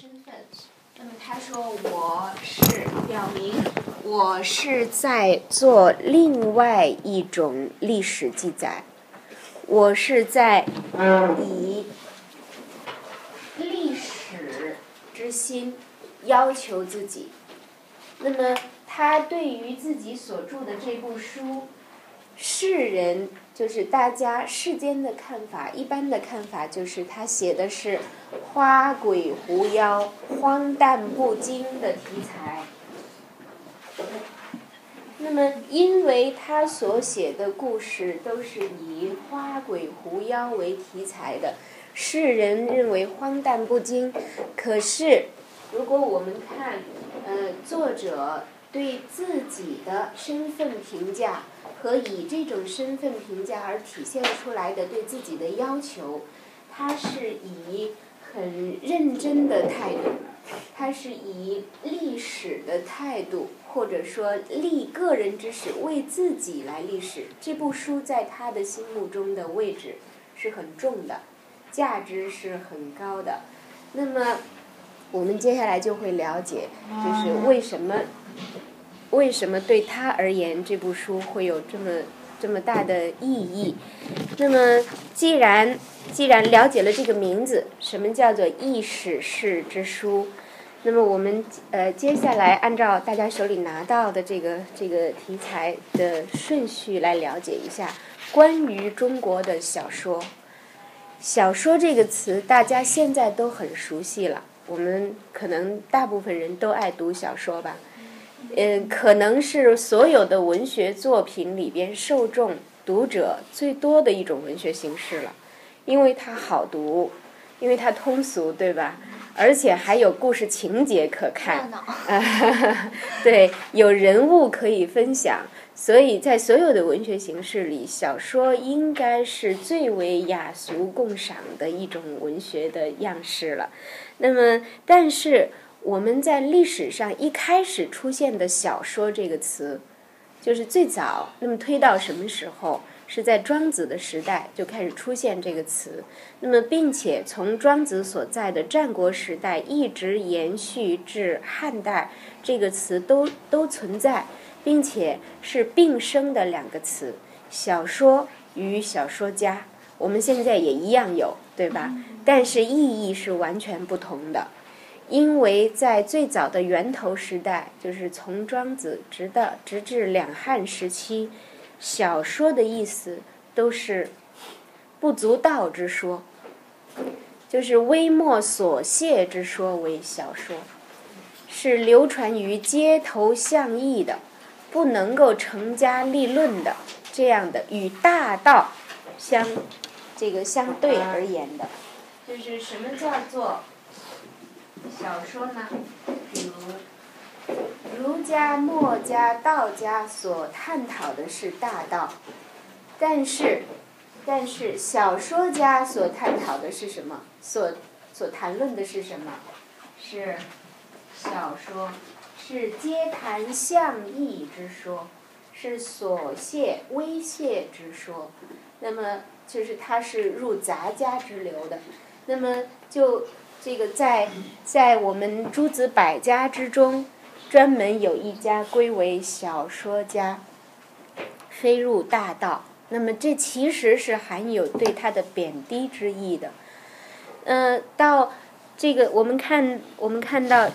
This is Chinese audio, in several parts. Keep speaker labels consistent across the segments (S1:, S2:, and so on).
S1: 身份。那么他说我是表明我是在做另外一种历史记载，我是在以历史之心要求自己。那么他对于自己所著的这部书，世人就是大家世间的看法，一般的看法就是他写的是花鬼狐妖、荒诞不经的题材。那么，因为他所写的故事都是以花鬼狐妖为题材的，世人认为荒诞不经。可是，如果我们看，呃，作者对自己的身份评价和以这种身份评价而体现出来的对自己的要求，他是以很认真的态度，他是以历史的态度，或者说立个人之史，为自己来历史。这部书在他的心目中的位置是很重的，价值是很高的。那么。我们接下来就会了解，就是为什么，为什么对他而言这部书会有这么这么大的意义。那么，既然既然了解了这个名字，什么叫做异史式之书？那么我们呃接下来按照大家手里拿到的这个这个题材的顺序来了解一下关于中国的小说。小说这个词大家现在都很熟悉了。我们可能大部分人都爱读小说吧，嗯，可能是所有的文学作品里边受众读者最多的一种文学形式了，因为它好读，因为它通俗，对吧？而且还有故事情节可看，对，有人物可以分享。所以在所有的文学形式里，小说应该是最为雅俗共赏的一种文学的样式了。那么，但是我们在历史上一开始出现的“小说”这个词，就是最早。那么推到什么时候？是在庄子的时代就开始出现这个词。那么，并且从庄子所在的战国时代一直延续至汉代，这个词都都存在。并且是并生的两个词，小说与小说家，我们现在也一样有，对吧？但是意义是完全不同的，因为在最早的源头时代，就是从庄子直到直至两汉时期，小说的意思都是不足道之说，就是微末琐屑之说为小说，是流传于街头巷议的。不能够成家立论的这样的与大道相这个相对而言的，就是什么叫做小说呢？比如儒家、墨家、道家所探讨的是大道，但是但是小说家所探讨的是什么？所所谈论的是什么？是小说。是皆谈象意之说，是所谢微谢之说，那么就是它是入杂家之流的，那么就这个在在我们诸子百家之中，专门有一家归为小说家，非入大道，那么这其实是含有对他的贬低之意的，嗯，到这个我们看我们看到。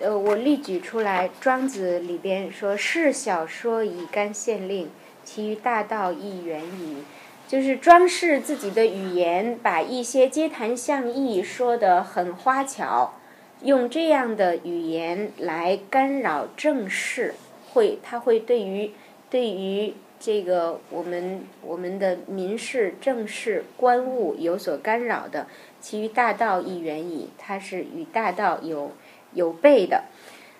S1: 呃，我例举出来，《庄子》里边说：“是小说以干县令，其余大道亦远矣。”就是装饰自己的语言，把一些街谈巷议说得很花巧，用这样的语言来干扰政事，会他会对于对于这个我们我们的民事政事官务有所干扰的，其余大道亦远矣。他是与大道有。有悖的，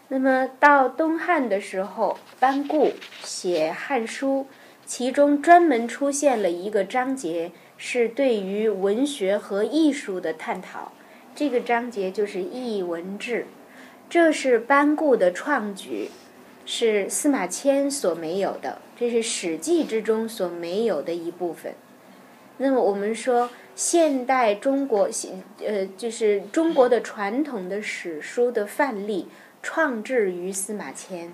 S1: 那么到东汉的时候，班固写《汉书》，其中专门出现了一个章节，是对于文学和艺术的探讨。这个章节就是《艺文志》，这是班固的创举，是司马迁所没有的，这是《史记》之中所没有的一部分。那么我们说，现代中国呃，就是中国的传统的史书的范例，创制于司马迁。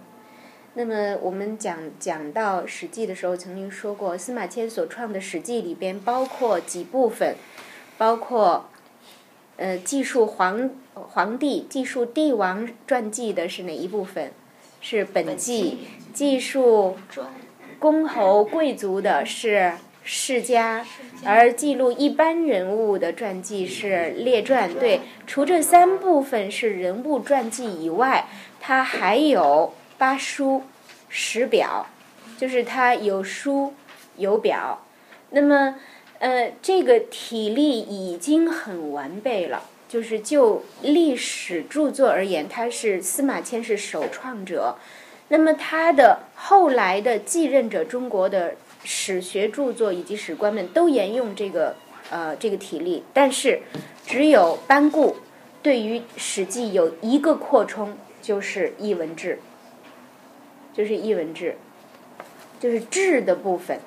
S1: 那么我们讲讲到《史记》的时候，曾经说过，司马迁所创的《史记》里边包括几部分，包括呃记述皇皇帝、记述帝王传记的是哪一部分？是本纪。记述公侯贵族的是世家，而记录一般人物的传记是列传。对，除这三部分是人物传记以外，它还有。八书十表，就是它有书有表，那么呃，这个体例已经很完备了。就是就历史著作而言，他是司马迁是首创者，那么他的后来的继任者，中国的史学著作以及史官们都沿用这个呃这个体例，但是只有班固对于《史记》有一个扩充，就是译文志。就是译文志，就是志的部分，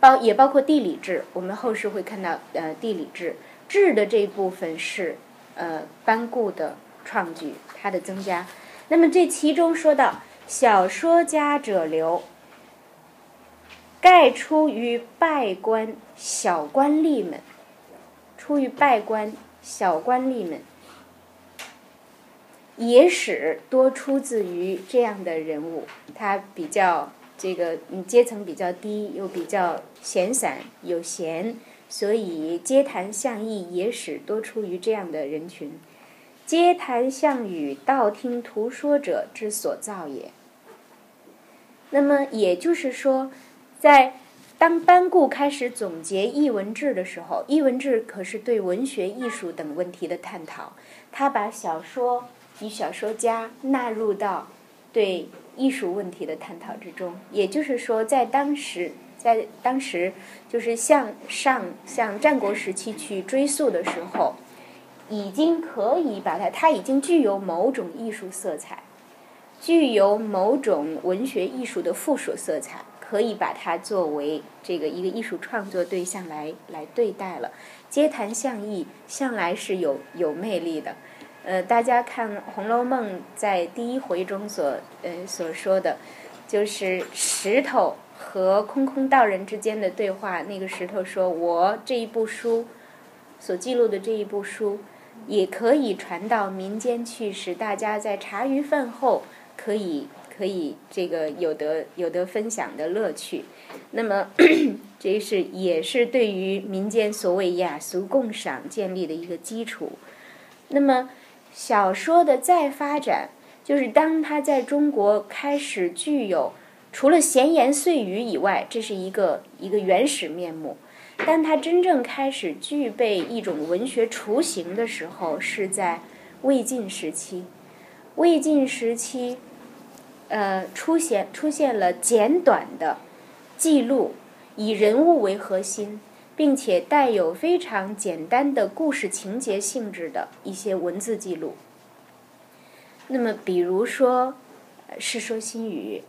S1: 包也包括地理志。我们后世会看到，呃，地理志志的这一部分是呃班固的创举，它的增加。那么这其中说到小说家者流，盖出于拜官小官吏们，出于拜官小官吏们。野史多出自于这样的人物，他比较这个嗯阶层比较低，又比较闲散有闲，所以街谈巷议野史多出于这样的人群。街谈巷语、道听途说者之所造也。那么也就是说，在当班固开始总结译文志的时候，译文志可是对文学艺术等问题的探讨，他把小说。以小说家纳入到对艺术问题的探讨之中，也就是说，在当时，在当时，就是向上向战国时期去追溯的时候，已经可以把它，它已经具有某种艺术色彩，具有某种文学艺术的附属色彩，可以把它作为这个一个艺术创作对象来来对待了。街谈巷议向来是有有魅力的。呃，大家看《红楼梦》在第一回中所呃所说的，就是石头和空空道人之间的对话。那个石头说：“我这一部书所记录的这一部书，也可以传到民间去，使大家在茶余饭后可以可以这个有得有得分享的乐趣。”那么，这是也是对于民间所谓雅俗共赏建立的一个基础。那么。小说的再发展，就是当它在中国开始具有除了闲言碎语以外，这是一个一个原始面目。当它真正开始具备一种文学雏形的时候，是在魏晋时期。魏晋时期，呃，出现出现了简短的记录，以人物为核心。并且带有非常简单的故事情节性质的一些文字记录。那么，比如说《世说新语》，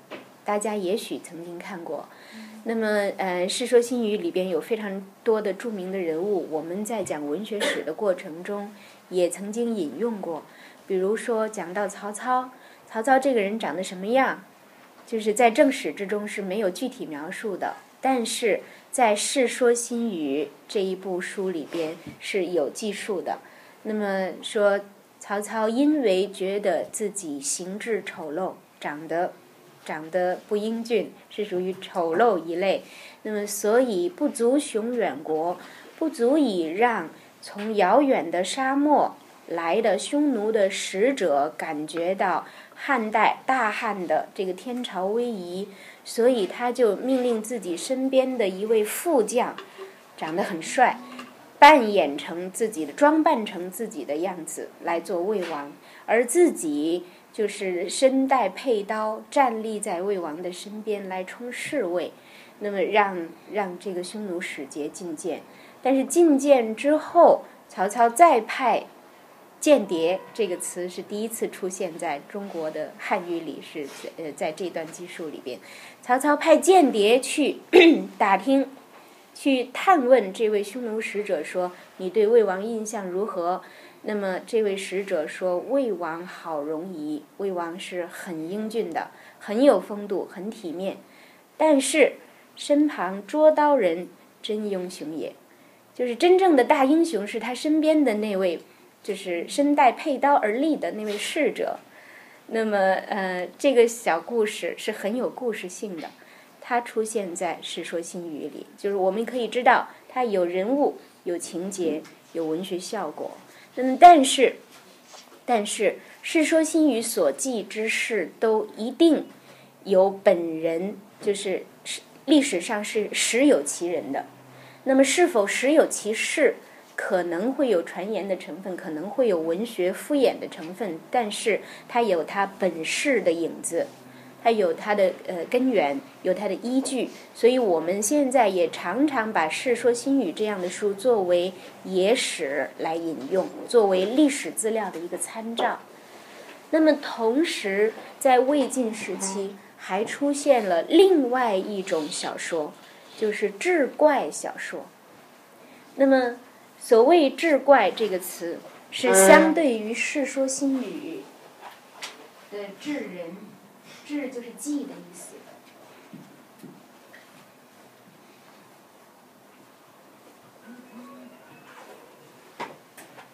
S1: 大家也许曾经看过。那么，呃，《世说新语》里边有非常多的著名的人物，我们在讲文学史的过程中也曾经引用过。比如说，讲到曹操，曹操这个人长得什么样，就是在正史之中是没有具体描述的，但是。在《世说新语》这一部书里边是有记述的。那么说，曹操因为觉得自己形质丑陋，长得长得不英俊，是属于丑陋一类，那么所以不足雄远国，不足以让从遥远的沙漠来的匈奴的使者感觉到汉代大汉的这个天朝威仪。所以他就命令自己身边的一位副将，长得很帅，扮演成自己的装扮成自己的样子来做魏王，而自己就是身带佩刀站立在魏王的身边来充侍卫，那么让让这个匈奴使节觐见。但是觐见之后，曹操再派。间谍这个词是第一次出现在中国的汉语里，是呃在这段记述里边，曹操派间谍去 打听去探问这位匈奴使者说：“你对魏王印象如何？”那么这位使者说：“魏王好容仪，魏王是很英俊的，很有风度，很体面。但是身旁捉刀人真英雄也，就是真正的大英雄是他身边的那位，就是身带佩刀而立的那位侍者。那么，呃，这个小故事是很有故事性的，它出现在《世说新语》里，就是我们可以知道它有人物、有情节、有文学效果。”嗯，但是，但是《世说新语》所记之事都一定有本人，就是历史上是实有其人的。那么，是否实有其事，可能会有传言的成分，可能会有文学敷衍的成分，但是它有它本事的影子。它有它的呃根源，有它的依据，所以我们现在也常常把《世说新语》这样的书作为野史来引用，作为历史资料的一个参照。那么，同时在魏晋时期还出现了另外一种小说，就是志怪小说。那么，所谓“志怪”这个词，是相对于《世说新语》的“智人”。志就是记的意思。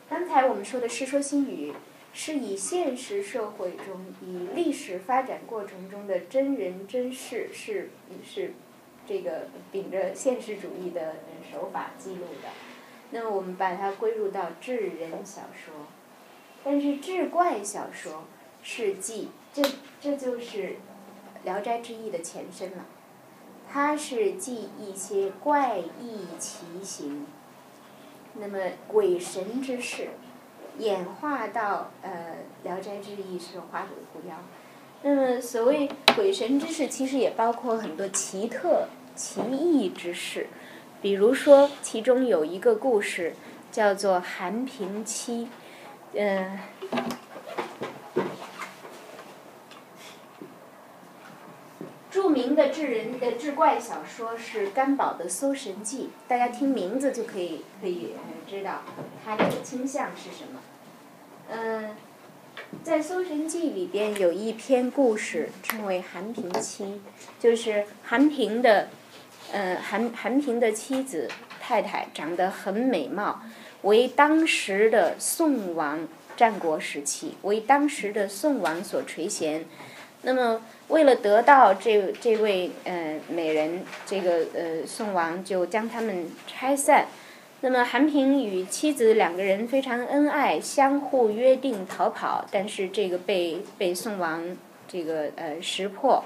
S1: 刚才我们说的《世说新语》，是以现实社会中、以历史发展过程中的真人真事，是是这个秉着现实主义的手法记录的。那么我们把它归入到志人小说，但是志怪小说是记。这这就是《聊斋志异》的前身了，它是记一些怪异奇形，那么鬼神之事，演化到呃《聊斋志异》是花鬼狐妖，那么所谓鬼神之事，其实也包括很多奇特奇异之事，比如说其中有一个故事叫做韩平妻，嗯。著名的智人的志怪小说是甘宝的《搜神记》，大家听名字就可以可以知道它的倾向是什么。嗯，在《搜神记》里边有一篇故事称为韩平妻，就是韩平的，呃韩韩平的妻子太太长得很美貌，为当时的宋王战国时期为当时的宋王所垂涎。那么，为了得到这这位呃美人，这个呃宋王就将他们拆散。那么韩平与妻子两个人非常恩爱，相互约定逃跑，但是这个被被宋王这个呃识破。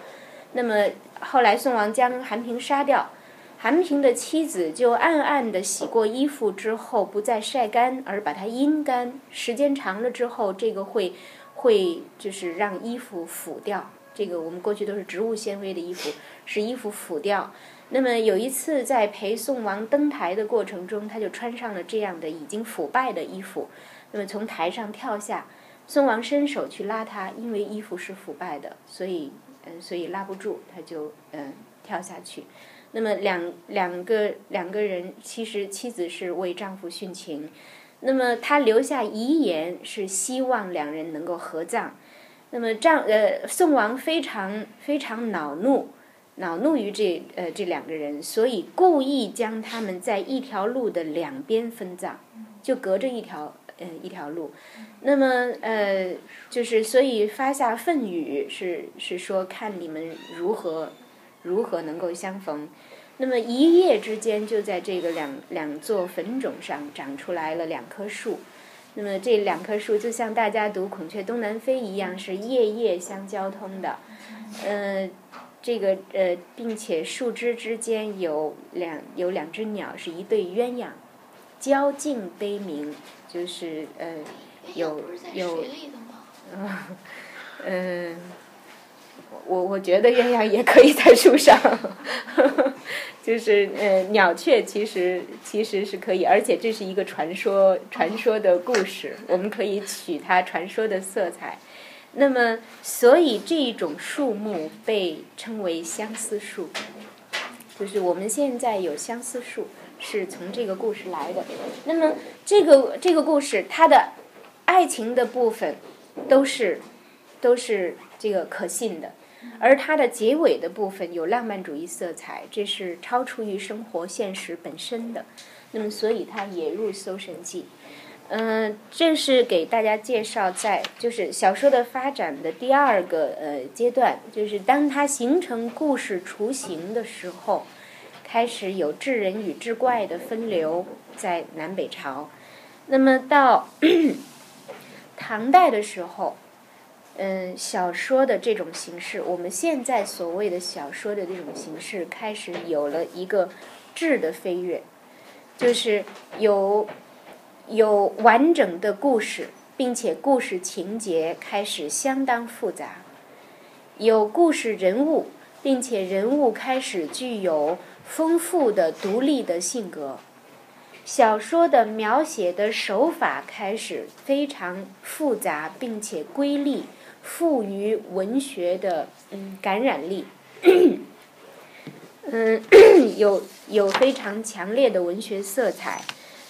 S1: 那么后来宋王将韩平杀掉，韩平的妻子就暗暗的洗过衣服之后不再晒干，而把它阴干。时间长了之后，这个会。会就是让衣服腐掉，这个我们过去都是植物纤维的衣服，使衣服腐掉。那么有一次在陪宋王登台的过程中，他就穿上了这样的已经腐败的衣服，那么从台上跳下，宋王伸手去拉他，因为衣服是腐败的，所以嗯，所以拉不住，他就嗯跳下去。那么两两个两个人，其实妻子是为丈夫殉情。那么他留下遗言是希望两人能够合葬，那么丈呃宋王非常非常恼怒，恼怒于这呃这两个人，所以故意将他们在一条路的两边分葬，就隔着一条呃一条路，那么呃就是所以发下愤语是是说看你们如何如何能够相逢。那么一夜之间，就在这个两两座坟冢上长出来了两棵树。那么这两棵树就像大家读《孔雀东南飞》一样，是夜夜相交通的。嗯，这个呃，并且树枝之间有两有两只鸟，是一对鸳鸯，交颈悲鸣，就是呃有有嗯。我我觉得鸳鸯也可以在树上，就是呃鸟雀其实其实是可以，而且这是一个传说传说的故事，我们可以取它传说的色彩。那么，所以这一种树木被称为相思树。就是我们现在有相思树，是从这个故事来的。那么这个这个故事，它的爱情的部分都是都是这个可信的，而它的结尾的部分有浪漫主义色彩，这是超出于生活现实本身的。那么，所以它也入《搜神记》。嗯，这是给大家介绍，在就是小说的发展的第二个呃阶段，就是当它形成故事雏形的时候，开始有智人与智怪的分流在南北朝。那么到 唐代的时候，嗯，小说的这种形式，我们现在所谓的小说的这种形式，开始有了一个质的飞跃，就是有。有完整的故事，并且故事情节开始相当复杂；有故事人物，并且人物开始具有丰富的独立的性格。小说的描写的手法开始非常复杂，并且瑰丽，富于文学的嗯感染力。嗯，有有非常强烈的文学色彩。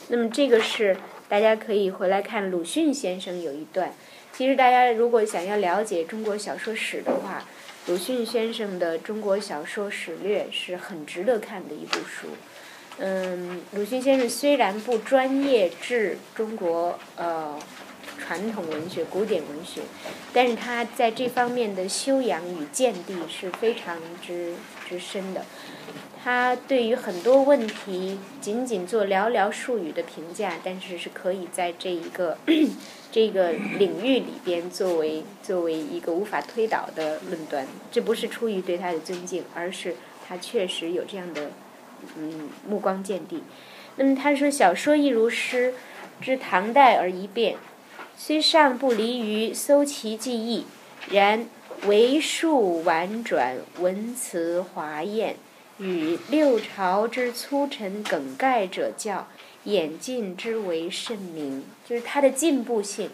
S1: 那么这个是大家可以回来看鲁迅先生有一段。其实大家如果想要了解中国小说史的话，鲁迅先生的《中国小说史略》是很值得看的一部书。嗯，鲁迅先生虽然不专业治中国呃传统文学、古典文学，但是他在这方面的修养与见地是非常之之深的。他对于很多问题仅仅做寥寥数语的评价，但是是可以在这一个 这个领域里边作为作为一个无法推倒的论断。这不是出于对他的尊敬，而是他确实有这样的嗯目光见地。那么他说：“小说亦如诗，至唐代而一变，虽尚不离于搜其记忆，然为数婉转，文辞华艳。”与六朝之粗陈梗概者较，演进之为甚明。就是它的进步性，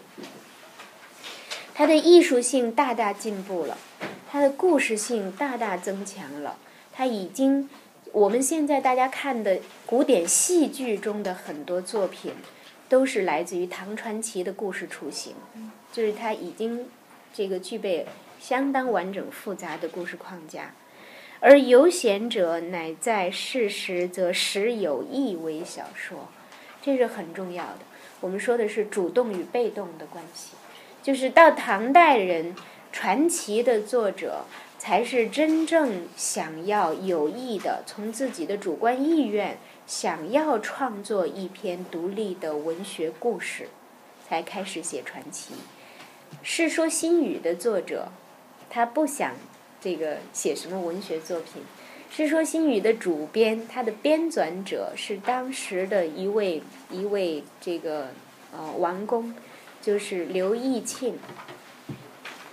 S1: 它的艺术性大大进步了，它的故事性大大增强了。它已经，我们现在大家看的古典戏剧中的很多作品，都是来自于唐传奇的故事雏形。就是它已经这个具备相当完整复杂的故事框架。而有闲者，乃在事实则时有意为小说，这是很重要的。我们说的是主动与被动的关系，就是到唐代人传奇的作者，才是真正想要有意的从自己的主观意愿想要创作一篇独立的文学故事，才开始写传奇。《世说新语》的作者，他不想。这个写什么文学作品？《世说新语》的主编，他的编纂者是当时的一位一位这个呃王公，就是刘义庆。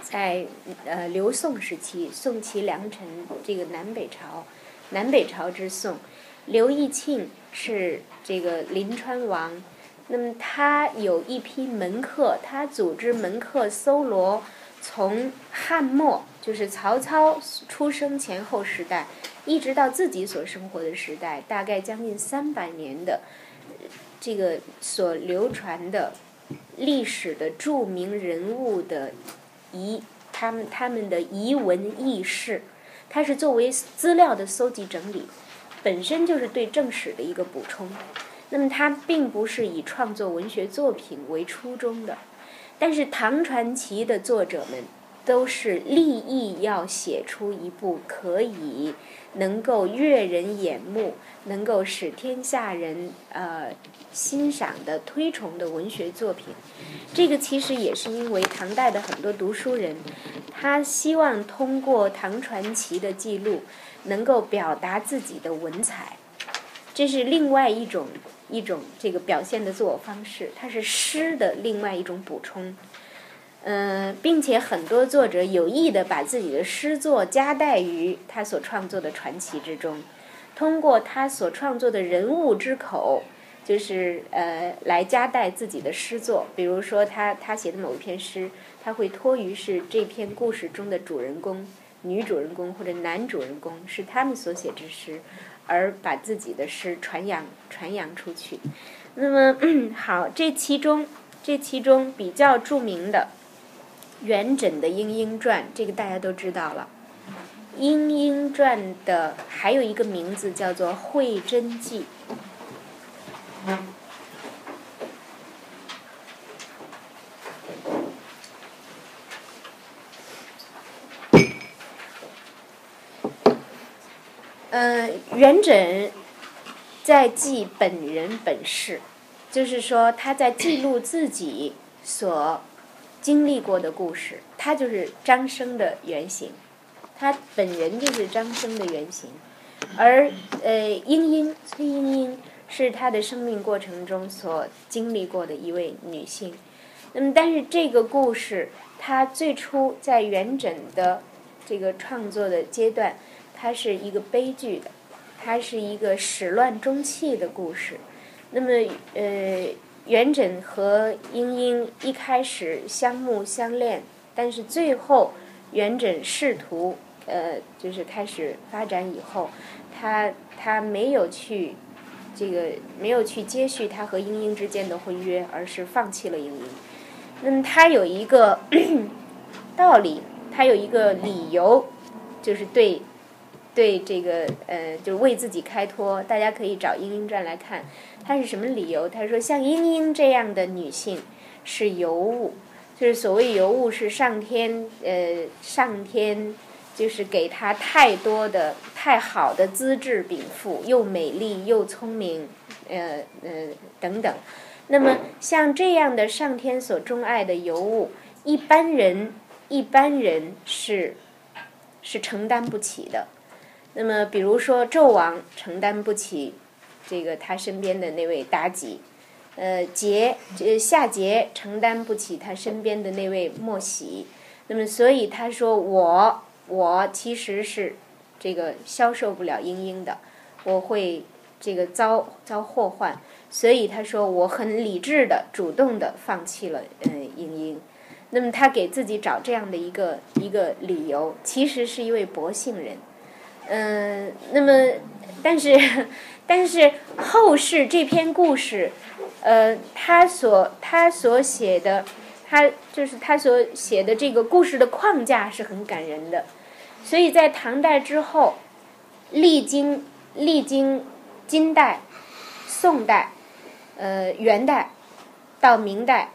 S1: 在呃刘宋时期，宋齐梁陈这个南北朝，南北朝之宋，刘义庆是这个临川王。那么他有一批门客，他组织门客搜罗。从汉末，就是曹操出生前后时代，一直到自己所生活的时代，大概将近三百年的这个所流传的历史的著名人物的遗，他们他们的遗文轶事，它是作为资料的搜集整理，本身就是对正史的一个补充。那么它并不是以创作文学作品为初衷的。但是唐传奇的作者们都是立意要写出一部可以能够悦人眼目、能够使天下人呃欣赏的推崇的文学作品。这个其实也是因为唐代的很多读书人，他希望通过唐传奇的记录，能够表达自己的文采。这是另外一种。一种这个表现的自我方式，它是诗的另外一种补充，嗯，并且很多作者有意的把自己的诗作夹带于他所创作的传奇之中，通过他所创作的人物之口，就是呃来夹带自己的诗作。比如说他他写的某一篇诗，他会托于是这篇故事中的主人公，女主人公或者男主人公是他们所写之诗，而把自己的诗传扬传扬出去。那么 好，这其中这其中比较著名的元稹的《莺莺传》，这个大家都知道了。《莺莺传》的还有一个名字叫做《会真记》。嗯，元稹在记本人本事，就是说他在记录自己所经历过的故事。他就是张生的原型，他本人就是张生的原型。而呃，莺莺崔莺莺是他的生命过程中所经历过的一位女性。那么，但是这个故事，它最初在元稹的这个创作的阶段。它是一个悲剧的，它是一个始乱终弃的故事。那么，呃，元稹和莺莺一开始相慕相恋，但是最后元稹仕途，呃，就是开始发展以后，他他没有去这个没有去接续他和莺莺之间的婚约，而是放弃了莺莺。那么他有一个 道理，他有一个理由，就是对。对这个呃，就为自己开脱，大家可以找《莺莺传》来看，他是什么理由？他说，像莺莺这样的女性是尤物，就是所谓尤物，是上天呃，上天就是给她太多的、太好的资质禀赋，又美丽又聪明，呃呃等等。那么像这样的上天所钟爱的尤物，一般人一般人是是承担不起的。那么，比如说纣王承担不起这个他身边的那位妲己，呃，桀呃夏桀承担不起他身边的那位莫喜，那么所以他说我我其实是这个消受不了莺莺的，我会这个遭遭祸患，所以他说我很理智的主动的放弃了嗯莺莺，那么他给自己找这样的一个一个理由，其实是一位薄幸人。嗯，那么，但是，但是后世这篇故事，呃，他所他所写的，他就是他所写的这个故事的框架是很感人的，所以在唐代之后，历经历经金代、宋代、呃元代到明代，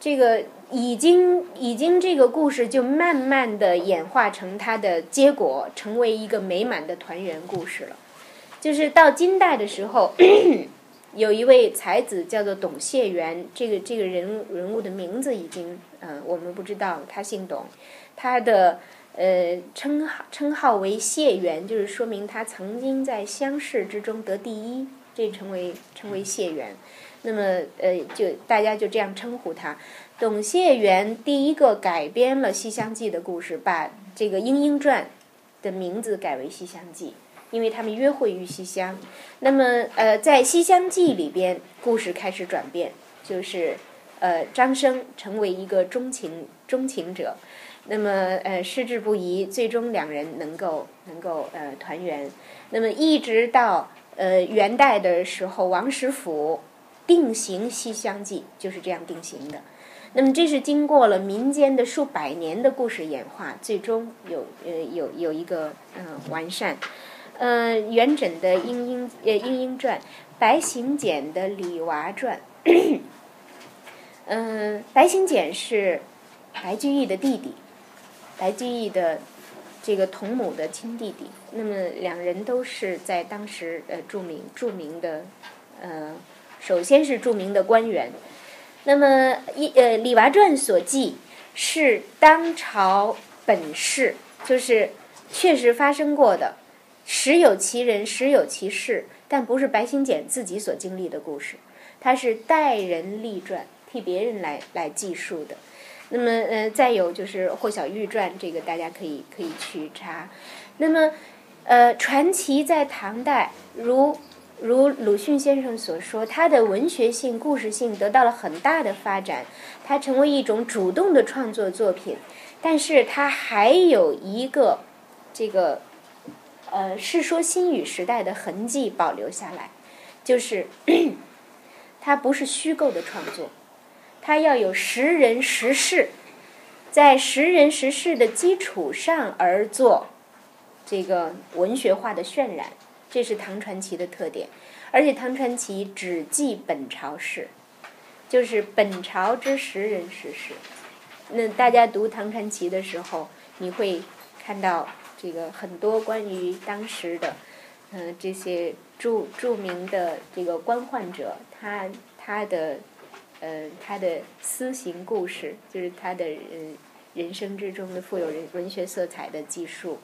S1: 这个。已经，已经，这个故事就慢慢的演化成它的结果，成为一个美满的团圆故事了。就是到金代的时候，有一位才子叫做董解元，这个这个人人物的名字已经，嗯，我们不知道，他姓董，他的呃称号称号为谢元，就是说明他曾经在乡试之中得第一，这称为称为谢元。那么，呃，就大家就这样称呼他。董谢元第一个改编了《西厢记》的故事，把这个《莺莺传》的名字改为《西厢记》，因为他们约会于西厢。那么，呃，在《西厢记》里边，故事开始转变，就是呃，张生成为一个钟情钟情者，那么呃，矢志不移，最终两人能够能够呃团圆。那么一直到呃元代的时候，王实甫定型《西厢记》，就是这样定型的。那么这是经过了民间的数百年的故事演化，最终有呃有有一个嗯完善。呃，元稹的《莺莺呃莺莺传》，白行简的《李娃传》。嗯，白行简是白居易的弟弟，白居易的这个同母的亲弟弟。那么两人都是在当时呃著名著名的呃，首先是著名的官员。那么一呃《李娃传》所记是当朝本事，就是确实发生过的，实有其人，实有其事，但不是白行简自己所经历的故事，他是代人立传，替别人来来记述的。那么呃再有就是《霍小玉传》，这个大家可以可以去查。那么呃传奇在唐代如。如鲁迅先生所说，他的文学性、故事性得到了很大的发展，它成为一种主动的创作作品。但是，它还有一个这个呃《世说新语》时代的痕迹保留下来，就是 它不是虚构的创作，它要有实人实事，在实人实事的基础上而做这个文学化的渲染，这是唐传奇的特点。而且唐传奇只记本朝事，就是本朝之时人实事。那大家读唐传奇的时候，你会看到这个很多关于当时的，嗯，这些著著名的这个官宦者，他他的，呃，他的私行故事，就是他的呃人生之中的富有人文学色彩的记述。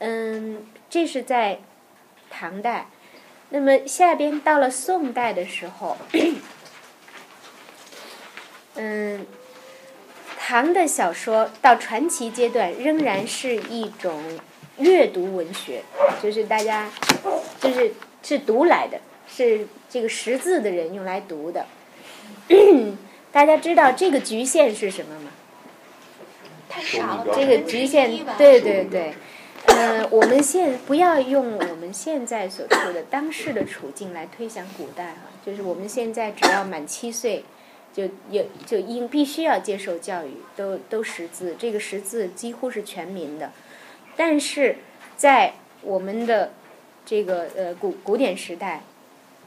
S1: 嗯，这是在唐代。那么下边到了宋代的时候，嗯，唐的小说到传奇阶段仍然是一种阅读文学，就是大家就是是读来的，是这个识字的人用来读的。大家知道这个局限是什么吗？
S2: 太少了，
S1: 这个局限，对对对。呃，我们现不要用我们现在所处的当世的处境来推想古代哈，就是我们现在只要满七岁，就有就应必须要接受教育，都都识字，这个识字几乎是全民的。但是在我们的这个呃古古典时代，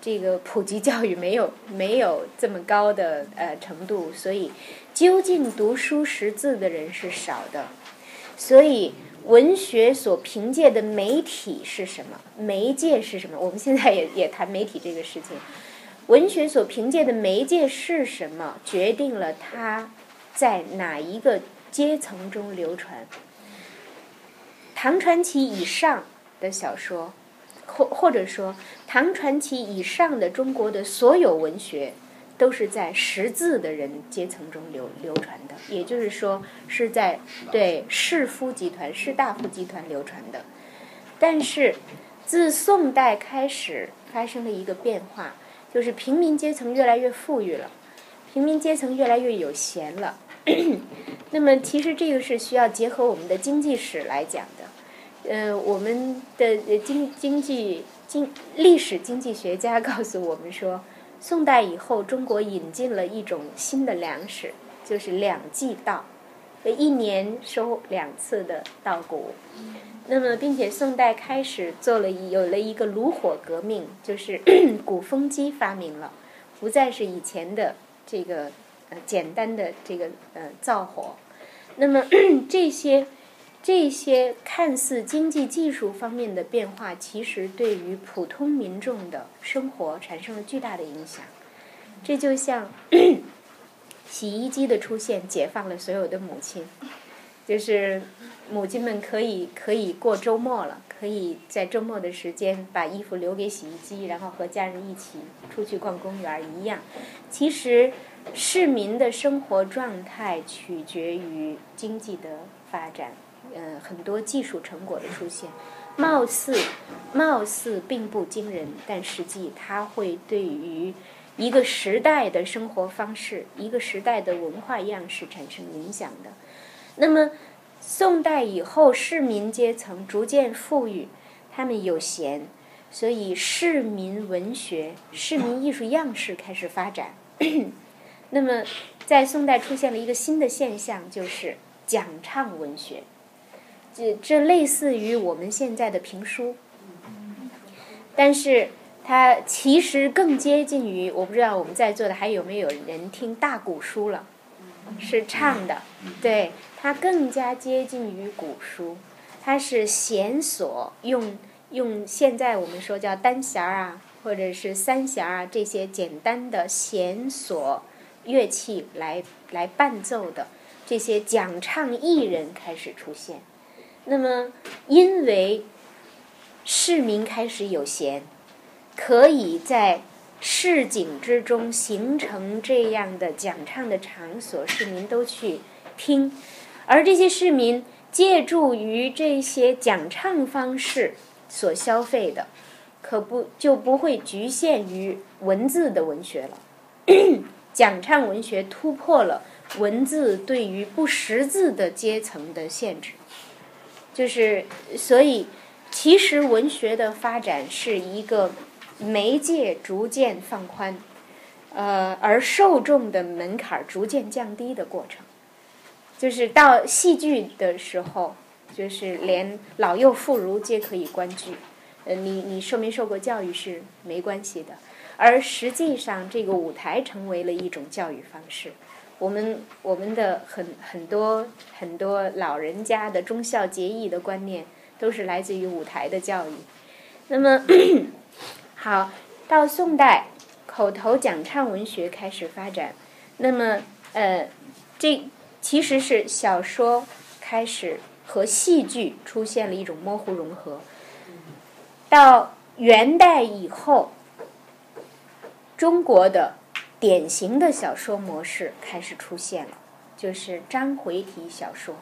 S1: 这个普及教育没有 没有这么高的呃程度，所以究竟读书识字的人是少的，所以。文学所凭借的媒体是什么？媒介是什么？我们现在也也谈媒体这个事情。文学所凭借的媒介是什么，决定了它在哪一个阶层中流传。唐传奇以上的小说，或或者说唐传奇以上的中国的所有文学。都是在识字的人阶层中流流传的，也就是说是在对士夫集团、士大夫集团流传的。但是自宋代开始发生了一个变化，就是平民阶层越来越富裕了，平民阶层越来越有闲了。那么其实这个是需要结合我们的经济史来讲的。呃，我们的经经济经历史经济学家告诉我们说。宋代以后，中国引进了一种新的粮食，就是两季稻，一年收两次的稻谷。那么，并且宋代开始做了有了一个炉火革命，就是 鼓风机发明了，不再是以前的这个呃简单的这个呃灶火。那么 这些。这些看似经济技术方面的变化，其实对于普通民众的生活产生了巨大的影响。这就像 洗衣机的出现，解放了所有的母亲，就是母亲们可以可以过周末了，可以在周末的时间把衣服留给洗衣机，然后和家人一起出去逛公园一样。其实市民的生活状态取决于经济的发展。呃，很多技术成果的出现，貌似貌似并不惊人，但实际它会对于一个时代的生活方式、一个时代的文化样式产生影响的。那么，宋代以后，市民阶层逐渐富裕，他们有闲，所以市民文学、市民艺术样式开始发展。那么，在宋代出现了一个新的现象，就是讲唱文学。这这类似于我们现在的评书，但是它其实更接近于我不知道我们在座的还有没有人听大鼓书了，是唱的，对，它更加接近于古书，它是弦索用用现在我们说叫单弦儿啊，或者是三弦儿啊这些简单的弦索乐器来来伴奏的这些讲唱艺人开始出现。那么，因为市民开始有闲，可以在市井之中形成这样的讲唱的场所，市民都去听，而这些市民借助于这些讲唱方式所消费的，可不就不会局限于文字的文学了。讲唱文学突破了文字对于不识字的阶层的限制。就是所以，其实文学的发展是一个媒介逐渐放宽，呃，而受众的门槛逐渐降低的过程。就是到戏剧的时候，就是连老幼妇孺皆可以观剧，呃，你你受没受过教育是没关系的。而实际上，这个舞台成为了一种教育方式。我们我们的很很多很多老人家的忠孝节义的观念，都是来自于舞台的教育。那么，好，到宋代，口头讲唱文学开始发展。那么，呃，这。其实是小说开始和戏剧出现了一种模糊融合。到元代以后，中国的典型的小说模式开始出现了，就是章回体小说。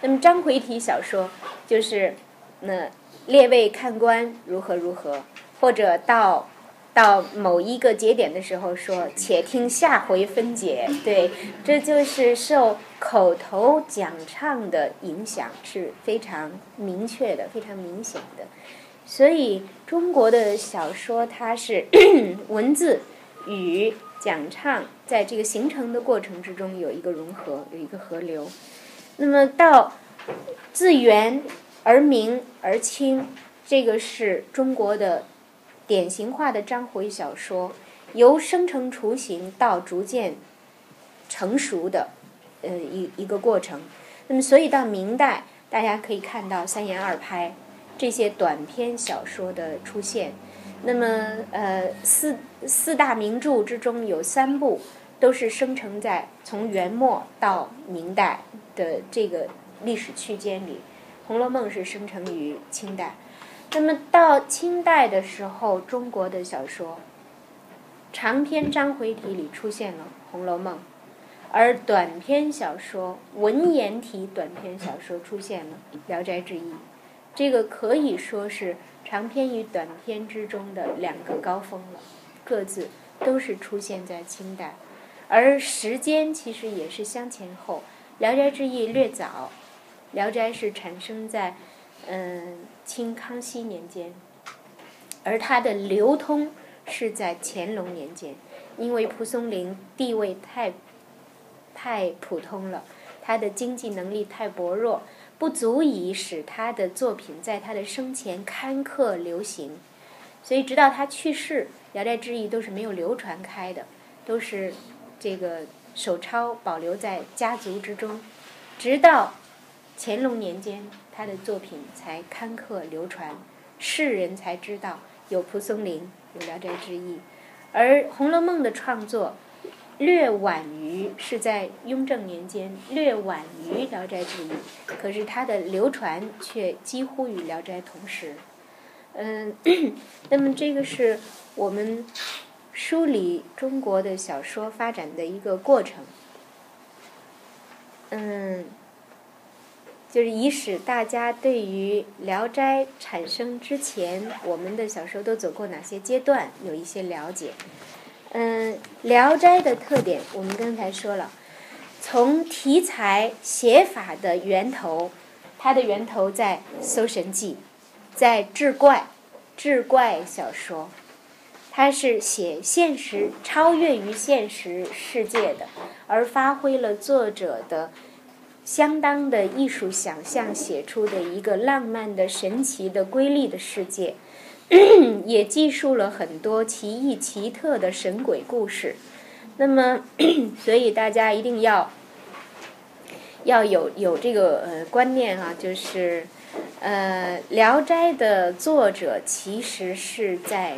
S1: 那么章回体小说就是那列位看官如何如何，或者到。到某一个节点的时候，说“且听下回分解”，对，这就是受口头讲唱的影响是非常明确的、非常明显的。所以，中国的小说它是 文字与讲唱在这个形成的过程之中有一个融合，有一个河流。那么，到自圆而明而清，这个是中国的。典型化的章回小说，由生成雏形到逐渐成熟的呃一一个过程。那么，所以到明代，大家可以看到三言二拍这些短篇小说的出现。那么，呃，四四大名著之中有三部都是生成在从元末到明代的这个历史区间里，《红楼梦》是生成于清代。那么到清代的时候，中国的小说长篇章回体里出现了《红楼梦》，而短篇小说文言体短篇小说出现了《聊斋志异》，这个可以说是长篇与短篇之中的两个高峰了，各自都是出现在清代，而时间其实也是相前后，《聊斋志异》略早，《聊斋》是产生在嗯。清康熙年间，而它的流通是在乾隆年间，因为蒲松龄地位太太普通了，他的经济能力太薄弱，不足以使他的作品在他的生前刊刻流行，所以直到他去世，《聊斋志异》都是没有流传开的，都是这个手抄保留在家族之中，直到乾隆年间。他的作品才刊刻流传，世人才知道有蒲松龄，有《聊斋志异》，而《红楼梦》的创作略晚于是在雍正年间，略晚于《聊斋志异》，可是它的流传却几乎与《聊斋》同时。嗯，那么这个是我们梳理中国的小说发展的一个过程。嗯。就是以使大家对于《聊斋》产生之前，我们的小说都走过哪些阶段，有一些了解。嗯，《聊斋》的特点，我们刚才说了，从题材写法的源头，它的源头在《搜神记》，在志怪，志怪小说，它是写现实超越于现实世界的，而发挥了作者的。相当的艺术想象写出的一个浪漫的、神奇的、瑰丽的世界，也记述了很多奇异奇特的神鬼故事。那么，所以大家一定要要有有这个呃观念哈，就是呃《聊斋》的作者其实是在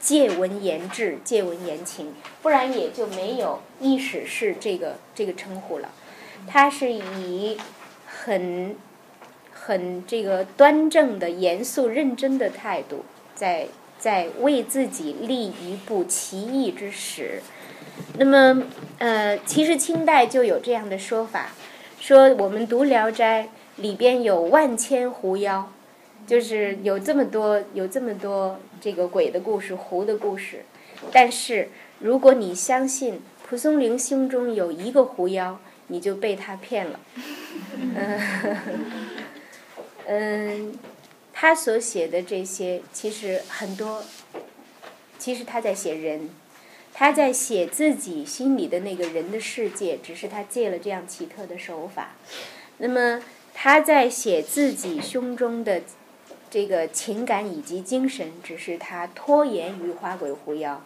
S1: 借文言志、借文言情，不然也就没有意史是这个这个称呼了。他是以很很这个端正的、严肃认真的态度，在在为自己立一部奇异之史。那么，呃，其实清代就有这样的说法，说我们读《聊斋》里边有万千狐妖，就是有这么多有这么多这个鬼的故事、狐的故事。但是，如果你相信蒲松龄心中有一个狐妖，你就被他骗了，嗯，他所写的这些其实很多，其实他在写人，他在写自己心里的那个人的世界，只是他借了这样奇特的手法。那么他在写自己胸中的这个情感以及精神，只是他拖延于花鬼狐妖。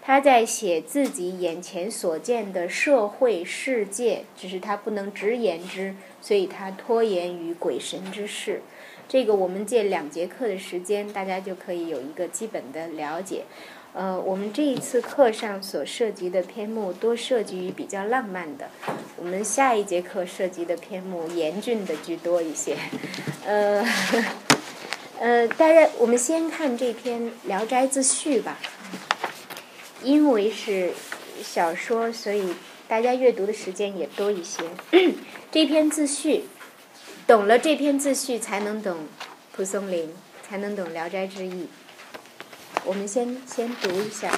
S1: 他在写自己眼前所见的社会世界，只是他不能直言之，所以他拖延于鬼神之事。这个我们借两节课的时间，大家就可以有一个基本的了解。呃，我们这一次课上所涉及的篇目多涉及于比较浪漫的，我们下一节课涉及的篇目严峻的居多一些。呃，呃，大家我们先看这篇《聊斋自序》吧。因为是小说，所以大家阅读的时间也多一些。这篇自序，懂了这篇自序，才能懂蒲松龄，才能懂《聊斋志异》。我们先先读一下。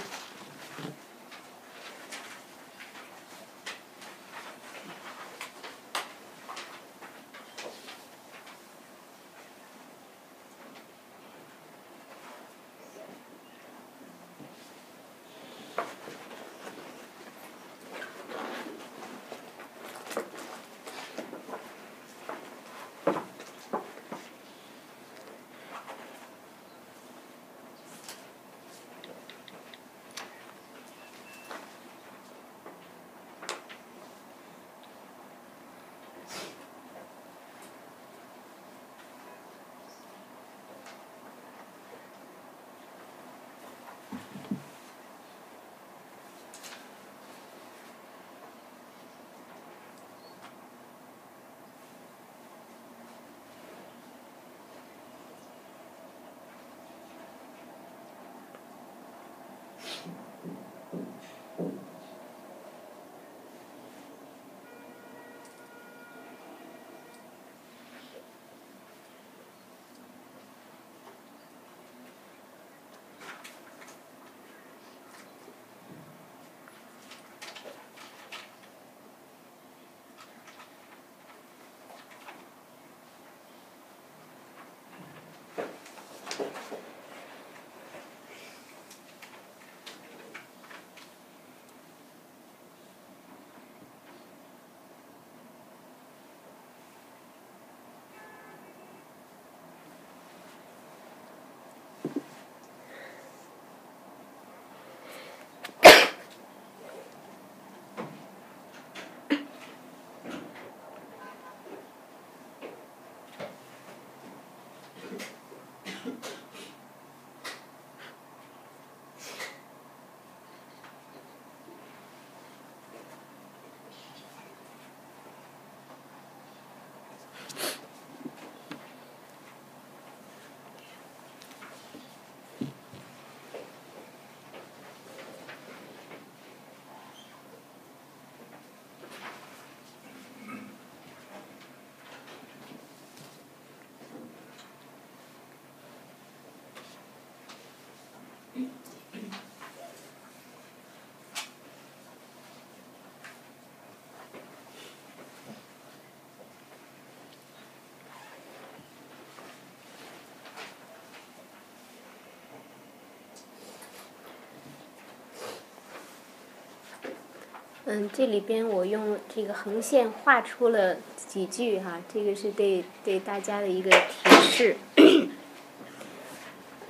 S1: 嗯，这里边我用这个横线画出了几句哈，这个是对对大家的一个提示。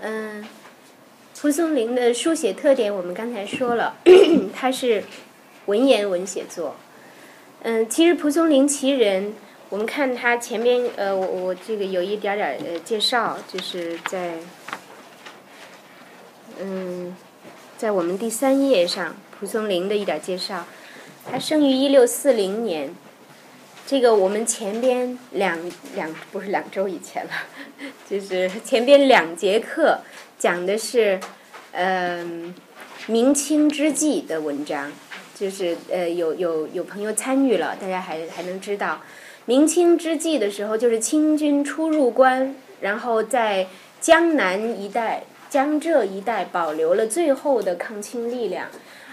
S1: 嗯，蒲松龄的书写特点我们刚才说了，他是文言文写作。嗯，其实蒲松龄其人，我们看他前边呃，我我这个有一点点呃介绍，就是在嗯，在我们第三页上，蒲松龄的一点介绍。他生于一六四零年，这个我们前边两两不是两周以前了，就是前边两节课讲的是，嗯，明清之际的文章，就是呃有有有朋友参与了，大家还还能知道，明清之际的时候，就是清军初入关，然后在江南一带、江浙一带保留了最后的抗清力量。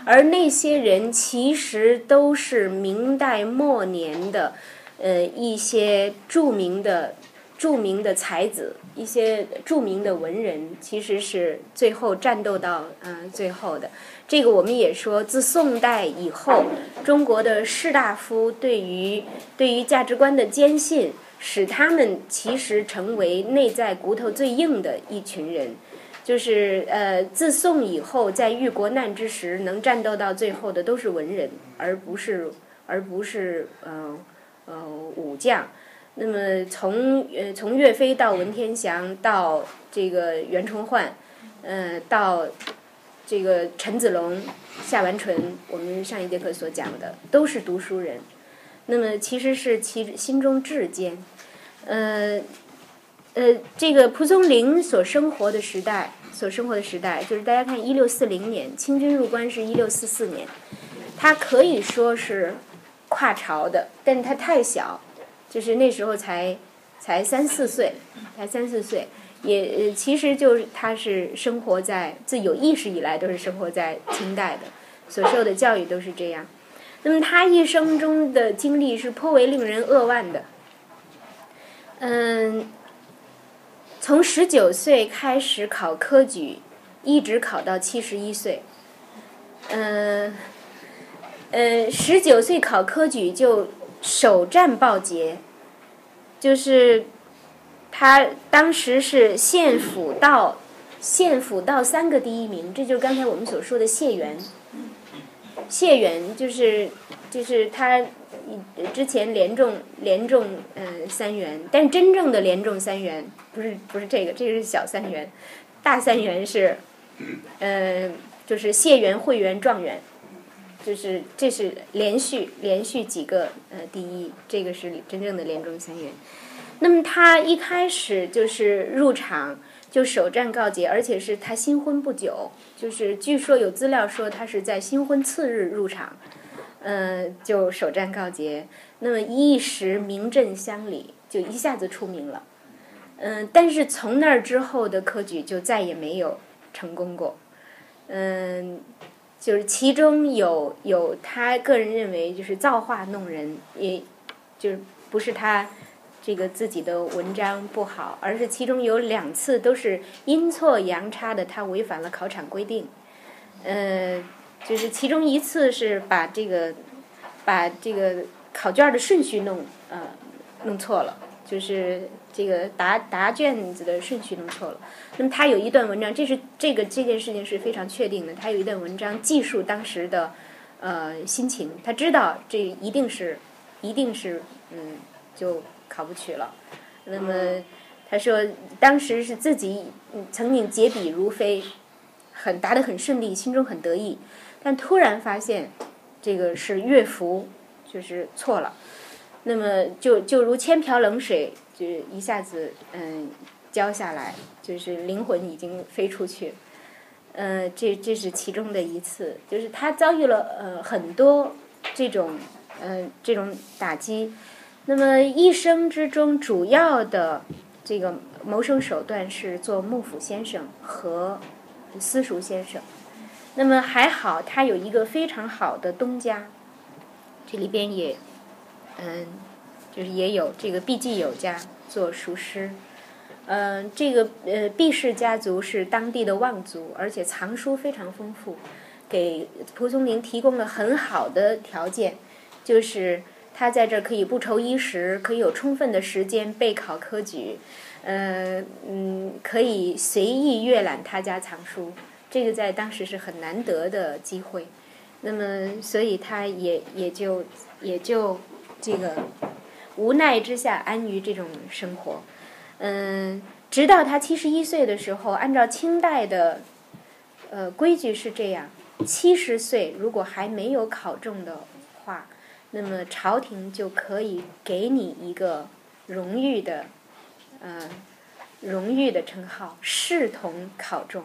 S1: 而那些人其实都是明代末年的，呃，一些著名的著名的才子、一些著名的文人，其实是最后战斗到嗯最后的。这个我们也说，自宋代以后，中国的士大夫对于对于价值观的坚信，使他们其实成为内在骨头最硬的一群人。就是呃，自宋以后，在遇国难之时，能战斗到最后的都是文人，而不是而不是呃呃武将。那么从呃从岳飞到文天祥到这个袁崇焕，呃到这个陈子龙、夏完淳，我们上一节课所讲的都是读书人。那么其实是其心中至坚，呃。呃，这个蒲松龄所生活的时代，所生活的时代，就是大家看，一六四零年，清军入关是一六四四年，他可以说是跨朝的，但是他太小，就是那时候才才三四岁，才三四岁，也其实就是他是生活在自有意识以来都是生活在清代的，所受的教育都是这样。那么他一生中的经历是颇为令人扼腕的，嗯。从十九岁开始考科举，一直考到七十一岁。嗯，呃，十九岁考科举就首战报捷，就是他当时是县府道县府道三个第一名，这就是刚才我们所说的谢元。谢元就是就是他。之前连中连中嗯三元，但真正的连中三元不是不是这个，这个是小三元，大三元是，嗯就是谢元、会元、状元，就是这是连续连续几个呃第一，这个是真正的连中三元。那么他一开始就是入场就首战告捷，而且是他新婚不久，就是据说有资料说他是在新婚次日入场。嗯，就首战告捷，那么一时名震乡里，就一下子出名了。嗯，但是从那儿之后的科举就再也没有成功过。嗯，就是其中有有他个人认为就是造化弄人，也就是不是他这个自己的文章不好，而是其中有两次都是阴错阳差的，他违反了考场规定。嗯。就是其中一次是把这个，把这个考卷的顺序弄呃弄错了，就是这个答答卷子的顺序弄错了。那么他有一段文章，这是这个这件事情是非常确定的。他有一段文章记述当时的呃心情，他知道这一定是一定是嗯就考不取了。那么他说当时是自己曾经结笔如飞，很答得很顺利，心中很得意。但突然发现，这个是乐符，就是错了。那么就就如千瓢冷水，就一下子嗯浇下来，就是灵魂已经飞出去。嗯，这这是其中的一次，就是他遭遇了呃很多这种嗯这种打击。那么一生之中主要的这个谋生手段是做幕府先生和私塾先生。那么还好，他有一个非常好的东家，这里边也，嗯，就是也有这个毕继友家做塾师，嗯，这个呃毕氏家族是当地的望族，而且藏书非常丰富，给蒲松龄提供了很好的条件，就是他在这儿可以不愁衣食，可以有充分的时间备考科举，嗯嗯，可以随意阅览他家藏书。这个在当时是很难得的机会，那么所以他也也就也就这个无奈之下安于这种生活，嗯，直到他七十一岁的时候，按照清代的呃规矩是这样，七十岁如果还没有考中的话，那么朝廷就可以给你一个荣誉的呃荣誉的称号，视同考中。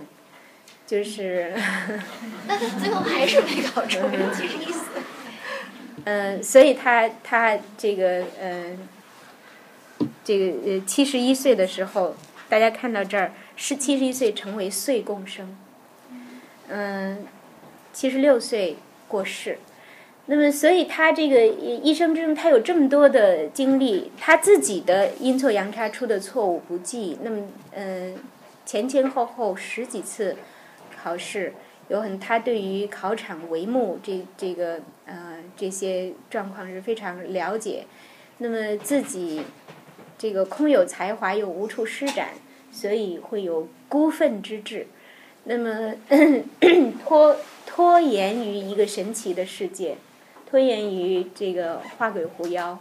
S1: 就是，
S2: 那他最后还是没考中，七十一岁。
S1: 嗯，所以他他这个嗯，这个呃七十一岁的时候，大家看到这儿是七十一岁成为岁贡生，嗯，七十六岁过世，那么，所以他这个一生之中，他有这么多的经历，他自己的阴错阳差出的错误不计。那么，嗯，前前后后十几次考试，有很他对于考场帷幕这这个呃这些状况是非常了解。那么自己这个空有才华又无处施展，所以会有孤愤之志。那么拖拖延于一个神奇的世界。拖延于这个花鬼狐妖，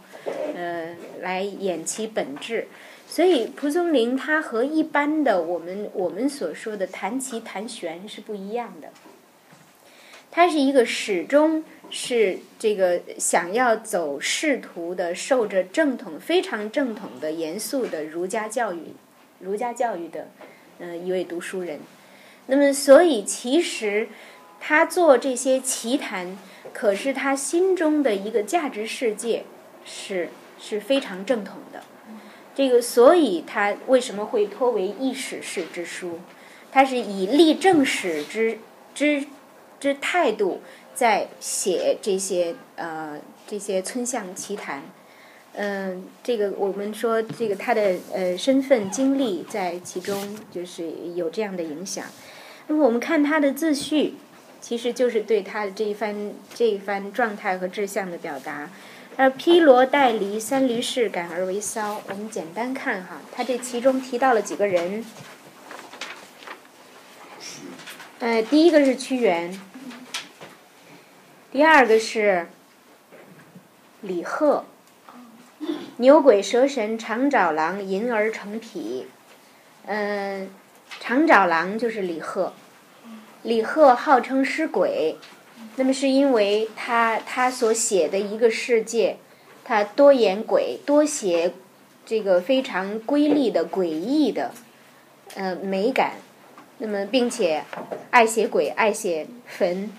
S1: 呃，来演其本质。所以蒲松龄他和一般的我们我们所说的谈奇谈玄是不一样的。他是一个始终是这个想要走仕途的、受着正统、非常正统的、严肃的儒家教育、儒家教育的，嗯，一位读书人。那么，所以其实他做这些奇谈。可是他心中的一个价值世界是是非常正统的，这个所以他为什么会托为一史式之书？他是以立正史之之之态度在写这些呃这些村巷奇谈，嗯，这个我们说这个他的呃身份经历在其中就是有这样的影响。那么我们看他的自序。其实就是对他的这一番这一番状态和志向的表达。而披罗带离三驴士感而为骚。我们简单看哈，他这其中提到了几个人。呃，第一个是屈原，第二个是李贺，牛鬼蛇神长爪狼，银而成癖。嗯，长爪狼就是李贺。李贺号称诗鬼，那么是因为他他所写的一个世界，他多言鬼，多写这个非常瑰丽的诡异的呃美感，那么并且爱写鬼，爱写坟，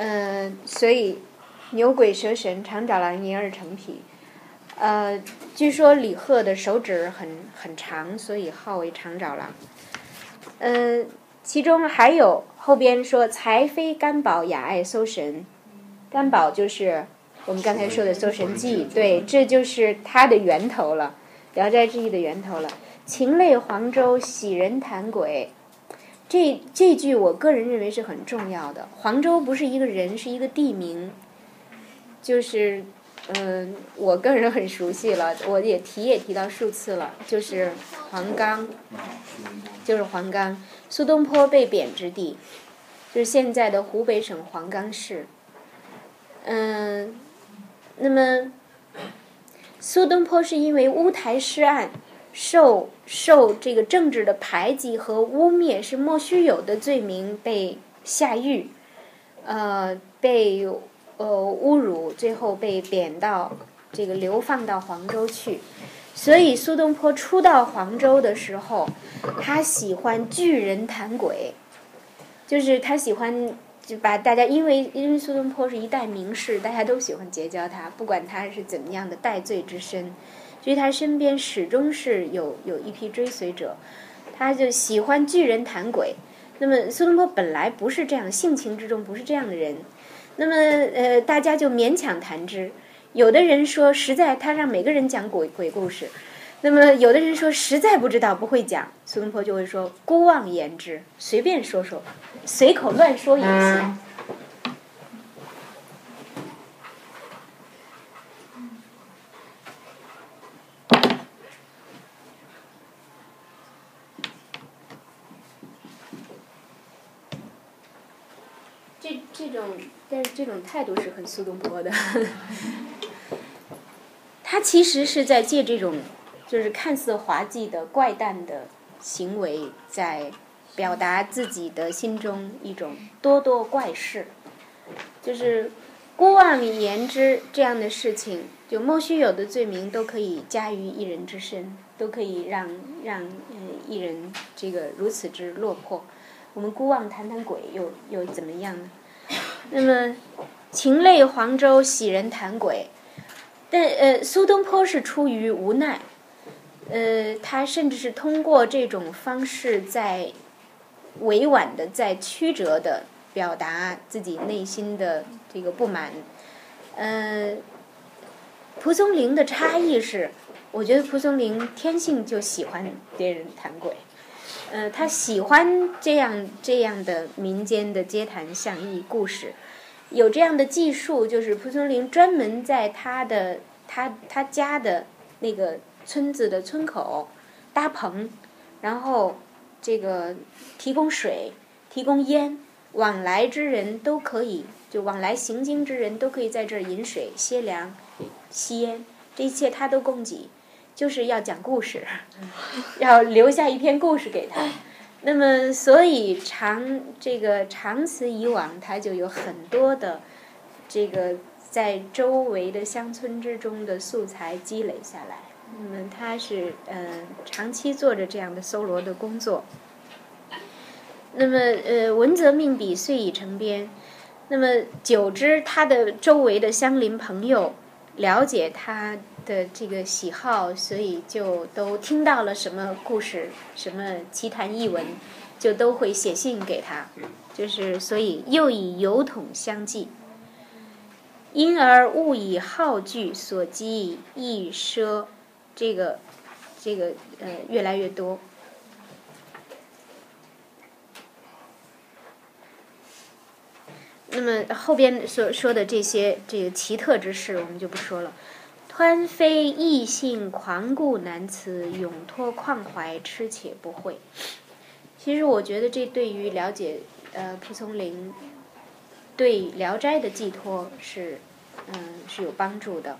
S1: 嗯，所以牛鬼蛇神常找郎淫而成癖。呃，据说李贺的手指很很长，所以号为长爪狼。嗯，其中还有。后边说才非甘宝雅爱搜神，甘宝就是我们刚才说的《搜神记》，对，这就是它的源头了，《聊斋志异》的源头了。秦类黄州喜人谈鬼，这这句我个人认为是很重要的。黄州不是一个人，是一个地名，就是嗯，我个人很熟悉了，我也提也提到数次了，就是黄冈，就是黄冈。苏东坡被贬之地，就是现在的湖北省黄冈市。嗯，那么苏东坡是因为乌台诗案受受这个政治的排挤和污蔑，是莫须有的罪名被下狱，呃，被呃侮辱，最后被贬到这个流放到黄州去。所以苏东坡初到黄州的时候，他喜欢巨人谈鬼，就是他喜欢就把大家，因为因为苏东坡是一代名士，大家都喜欢结交他，不管他是怎么样的戴罪之身，所以他身边始终是有有一批追随者，他就喜欢巨人谈鬼。那么苏东坡本来不是这样，性情之中不是这样的人，那么呃，大家就勉强谈之。有的人说实在，他让每个人讲鬼鬼故事，那么有的人说实在不知道不会讲，苏东坡就会说孤妄言之，随便说说，随口乱说也行。这这种，但是这种态度是很苏东坡的。他其实是在借这种，就是看似滑稽的怪诞的行为，在表达自己的心中一种多多怪事，就是孤妄言之这样的事情，就莫须有的罪名都可以加于一人之身，都可以让让嗯一人这个如此之落魄。我们孤妄谈谈鬼，又又怎么样呢？那么秦泪黄州喜人谈鬼。但呃，苏东坡是出于无奈，呃，他甚至是通过这种方式在委婉的、在曲折的表达自己内心的这个不满。呃，蒲松龄的差异是，我觉得蒲松龄天性就喜欢别人谈鬼，呃，他喜欢这样这样的民间的街谈巷议故事，有这样的技术，就是蒲松龄专门在他的他他家的那个村子的村口搭棚，然后这个提供水，提供烟，往来之人都可以。就往来行经之人都可以在这儿饮水、歇凉、吸烟，这一切他都供给，就是要讲故事，要留下一篇故事给他。那么，所以长这个长此以往，他就有很多的这个在周围的乡村之中的素材积累下来。那么，他是嗯长期做着这样的搜罗的工作。那么，呃，文则命笔，遂已成编。那么久之，他的周围的乡邻朋友了解他的这个喜好，所以就都听到了什么故事、什么奇谈异闻，就都会写信给他。就是所以又以邮筒相寄，因而物以好聚所积易奢，这个这个呃越来越多。那么后边所说的这些这个奇特之事，我们就不说了。湍飞异性狂顾难辞，永托旷怀痴且不会。其实我觉得这对于了解呃蒲松龄对《聊斋》的寄托是嗯是有帮助的。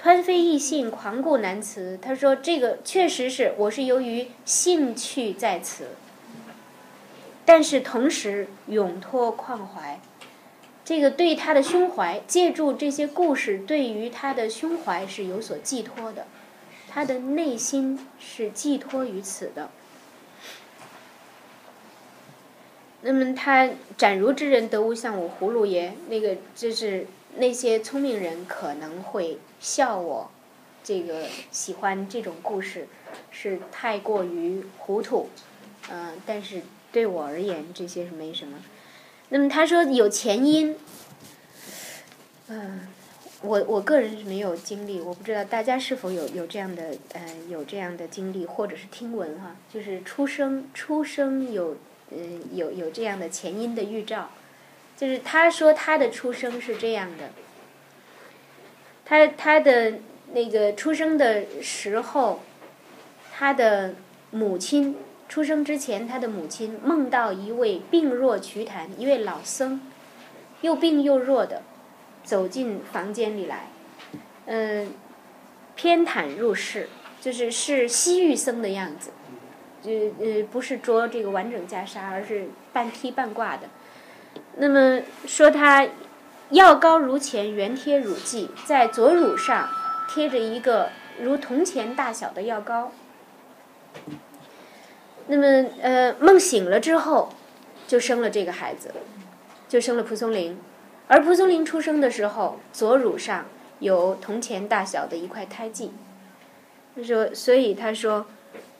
S1: 湍飞异性狂顾难辞，他说这个确实是我是由于兴趣在此，但是同时永托旷怀。这个对他的胸怀，借助这些故事，对于他的胸怀是有所寄托的，他的内心是寄托于此的。那么他展如之人得无相我葫芦耶？那个就是那些聪明人可能会笑我，这个喜欢这种故事是太过于糊涂，嗯，但是对我而言，这些是没什么。那么他说有前因，嗯，我我个人是没有经历，我不知道大家是否有有这样的呃有这样的经历，或者是听闻哈，就是出生出生有嗯有有这样的前因的预兆，就是他说他的出生是这样的，他他的那个出生的时候，他的母亲。出生之前，他的母亲梦到一位病弱瞿昙、一位老僧，又病又弱的，走进房间里来，嗯，偏袒入室，就是是西域僧的样子，呃呃，不是着这个完整袈裟，而是半披半挂的。那么说他药膏如前，原贴乳剂，在左乳上贴着一个如铜钱大小的药膏。那么，呃，梦醒了之后，就生了这个孩子，就生了蒲松龄。而蒲松龄出生的时候，左乳上有铜钱大小的一块胎记。他说，所以他说，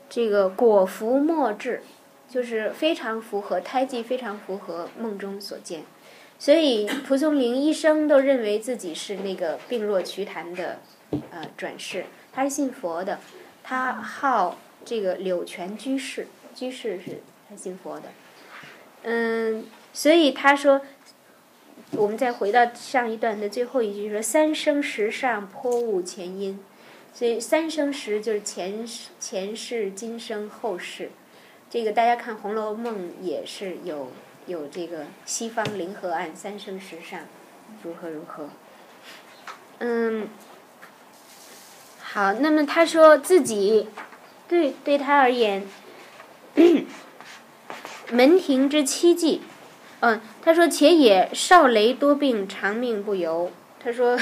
S1: 这个果符莫至，就是非常符合胎记，非常符合梦中所见。所以蒲松龄一生都认为自己是那个病弱瞿昙的呃转世，他是信佛的，他好这个柳泉居士。居士是他信佛的，嗯，所以他说，我们再回到上一段的最后一句说“三生石上颇悟前因”，所以三生石就是前世前世、今生、后世。这个大家看《红楼梦》也是有有这个西方灵河岸三生石上如何如何。嗯，好，那么他说自己对对他而言。门庭之七计，嗯，他说且也少雷多病，长命不由。他说，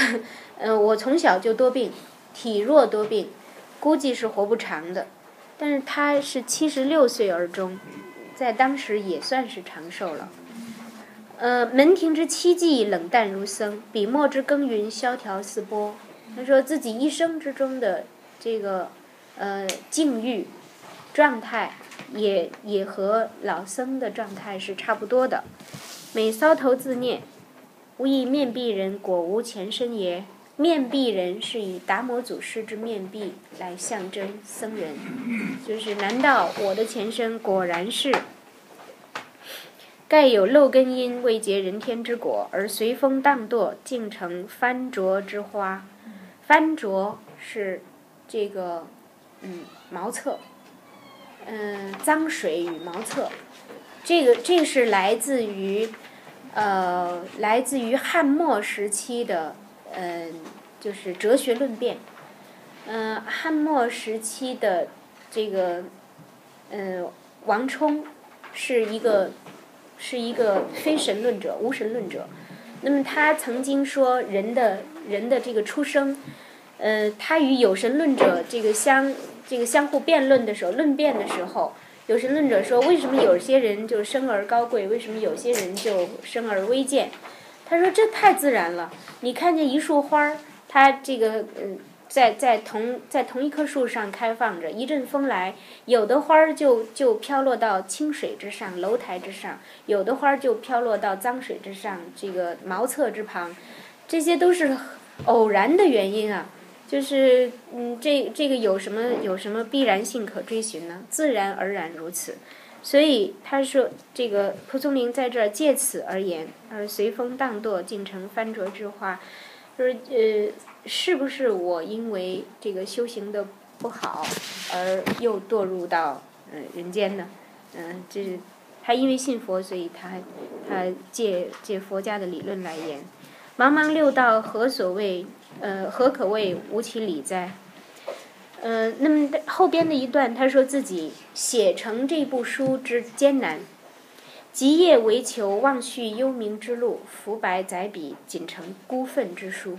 S1: 嗯，我从小就多病，体弱多病，估计是活不长的。但是他是七十六岁而终，在当时也算是长寿了。呃，门庭之七计冷淡如僧，笔墨之耕耘萧条似波。他说自己一生之中的这个呃境遇状态。也也和老僧的状态是差不多的，每搔头自念，吾以面壁人，果无前身也。面壁人是以达摩祖师之面壁来象征僧人，就是难道我的前身果然是？盖有漏根因，未结人天之果，而随风荡堕，竟成翻浊之花。翻浊是这个嗯茅厕，嗯脏水与茅厕，这个这是来自于呃来自于汉末时期的嗯就是哲学论辩，嗯汉末时期的这个嗯王充是一个。是一个非神论者、无神论者。那么他曾经说，人的人的这个出生，呃，他与有神论者这个相这个相互辩论的时候，论辩的时候，有神论者说，为什么有些人就生而高贵，为什么有些人就生而微贱？他说这太自然了。你看见一束花儿，它这个嗯。在在同在同一棵树上开放着，一阵风来，有的花儿就就飘落到清水之上、楼台之上，有的花儿就飘落到脏水之上，这个茅厕之旁，这些都是偶然的原因啊。就是嗯，这这个有什么有什么必然性可追寻呢？自然而然如此。所以他说，这个蒲松龄在这儿借此而言，而随风荡堕，竟成翻浊之花，就是呃。是不是我因为这个修行的不好而又堕入到嗯人间呢？嗯，这是他因为信佛，所以他他借借佛家的理论来言。茫茫六道何所谓？呃，何可谓无其理哉？嗯，那么后边的一段，他说自己写成这部书之艰难，极夜为求忘续幽冥之路，浮白载笔，仅成孤愤之书。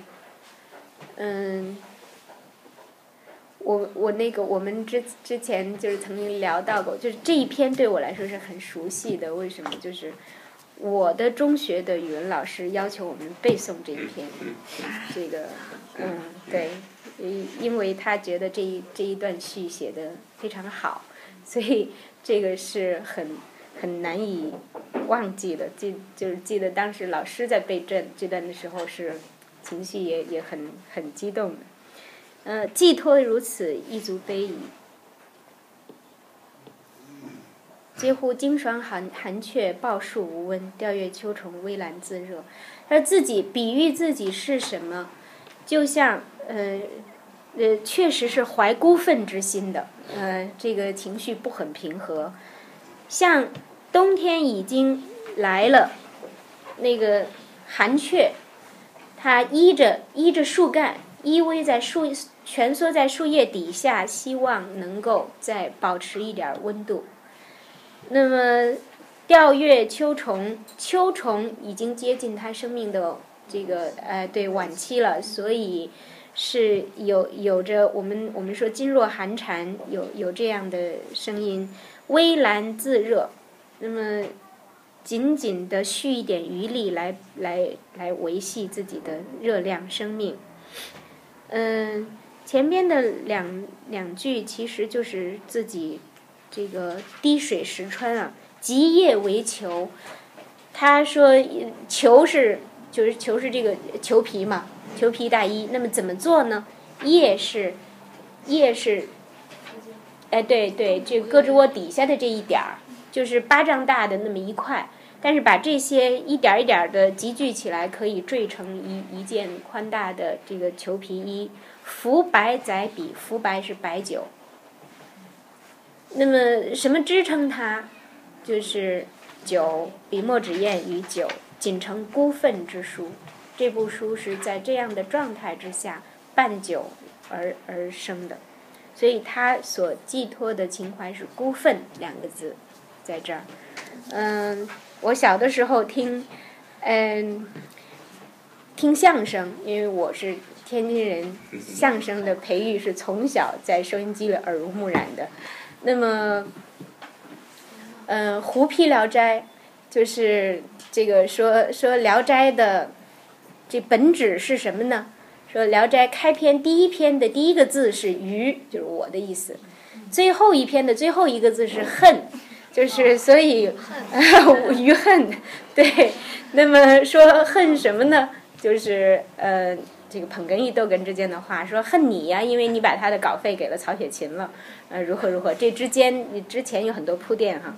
S1: 嗯，我我那个我们之之前就是曾经聊到过，就是这一篇对我来说是很熟悉的。为什么？就是我的中学的语文老师要求我们背诵这一篇，这个嗯对，因因为他觉得这一这一段序写的非常好，所以这个是很很难以忘记的。记就是记得当时老师在背这这段的时候是。情绪也也很很激动的，呃，寄托如此，亦足悲矣。几乎！经霜寒寒雀抱树无温，吊月秋虫微澜自热。他自己比喻自己是什么？就像呃呃，确实是怀孤愤之心的，呃，这个情绪不很平和。像冬天已经来了，那个寒雀。它依着依着树干，依偎在树蜷缩在树叶底下，希望能够再保持一点温度。那么，调阅秋虫，秋虫已经接近它生命的这个呃对晚期了，所以是有有着我们我们说噤若寒蝉，有有这样的声音，微澜自热。那么。紧紧的蓄一点余力来来来维系自己的热量生命。嗯，前边的两两句其实就是自己这个滴水石穿啊，极夜为裘。他说裘是就是裘是这个裘皮嘛，裘皮大衣。那么怎么做呢？叶是叶是，哎对对，这胳肢窝底下的这一点儿，就是巴掌大的那么一块。但是把这些一点一点的集聚起来，可以缀成一一件宽大的这个裘皮衣。浮白载笔，浮白是白酒。那么什么支撑它？就是酒，笔墨纸砚与酒，仅成孤愤之书。这部书是在这样的状态之下伴酒而而生的，所以他所寄托的情怀是孤愤两个字，在这儿，嗯。我小的时候听，嗯，听相声，因为我是天津人，相声的培育是从小在收音机里耳濡目染的。那么，嗯，《胡批聊斋》就是这个说说《聊斋》的这本旨是什么呢？说《聊斋》开篇第一篇的第一个字是“愚”，就是我的意思；最后一篇的最后一个字是“恨”。就是所以余 恨，对。那么说恨什么呢？就是呃，这个捧哏与逗哏之间的话，说恨你呀，因为你把他的稿费给了曹雪芹了，呃，如何如何？这之间你之前有很多铺垫哈。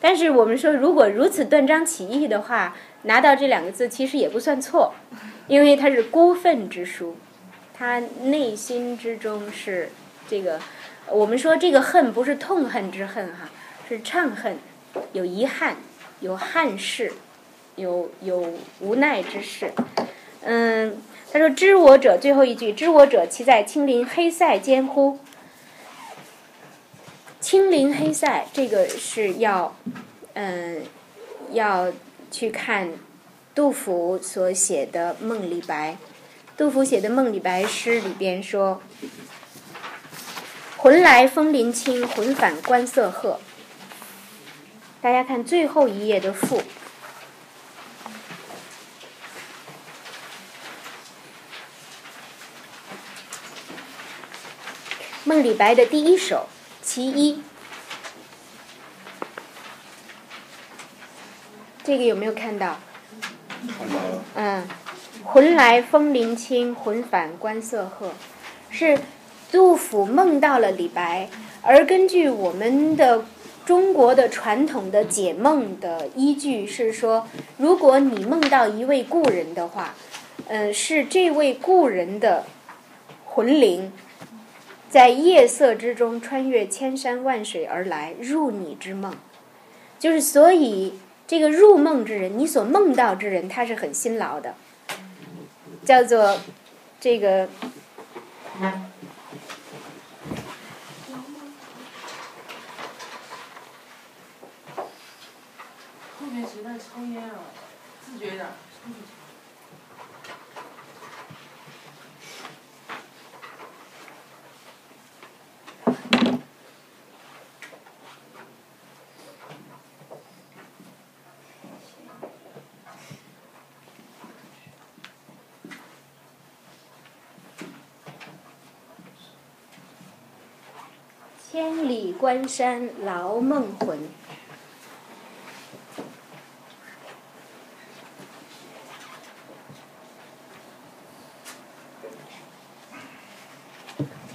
S1: 但是我们说，如果如此断章取义的话，拿到这两个字其实也不算错，因为它是孤愤之书，他内心之中是这个，我们说这个恨不是痛恨之恨哈，是怅恨，有遗憾，有憾事。有有无奈之事，嗯，他说：“知我者，最后一句，知我者，其在青林黑塞间乎？青林黑塞，这个是要，嗯，要去看杜甫所写的《梦李白》。杜甫写的《梦李白》诗里边说：‘魂来风林清，魂返关塞鹤。’大家看最后一页的赋。”梦李白的第一首，其一，这个有没有看到？
S3: 看到了。
S1: 嗯，魂来风林清，魂返关塞鹤，是杜甫梦到了李白，而根据我们的中国的传统的解梦的依据是说，如果你梦到一位故人的话，嗯，是这位故人的魂灵。在夜色之中穿越千山万水而来，入你之梦，就是所以这个入梦之人，你所梦到之人，他是很辛劳的，叫做这个。
S4: 后面谁在抽烟啊？自觉点。
S1: 千里关山劳梦魂。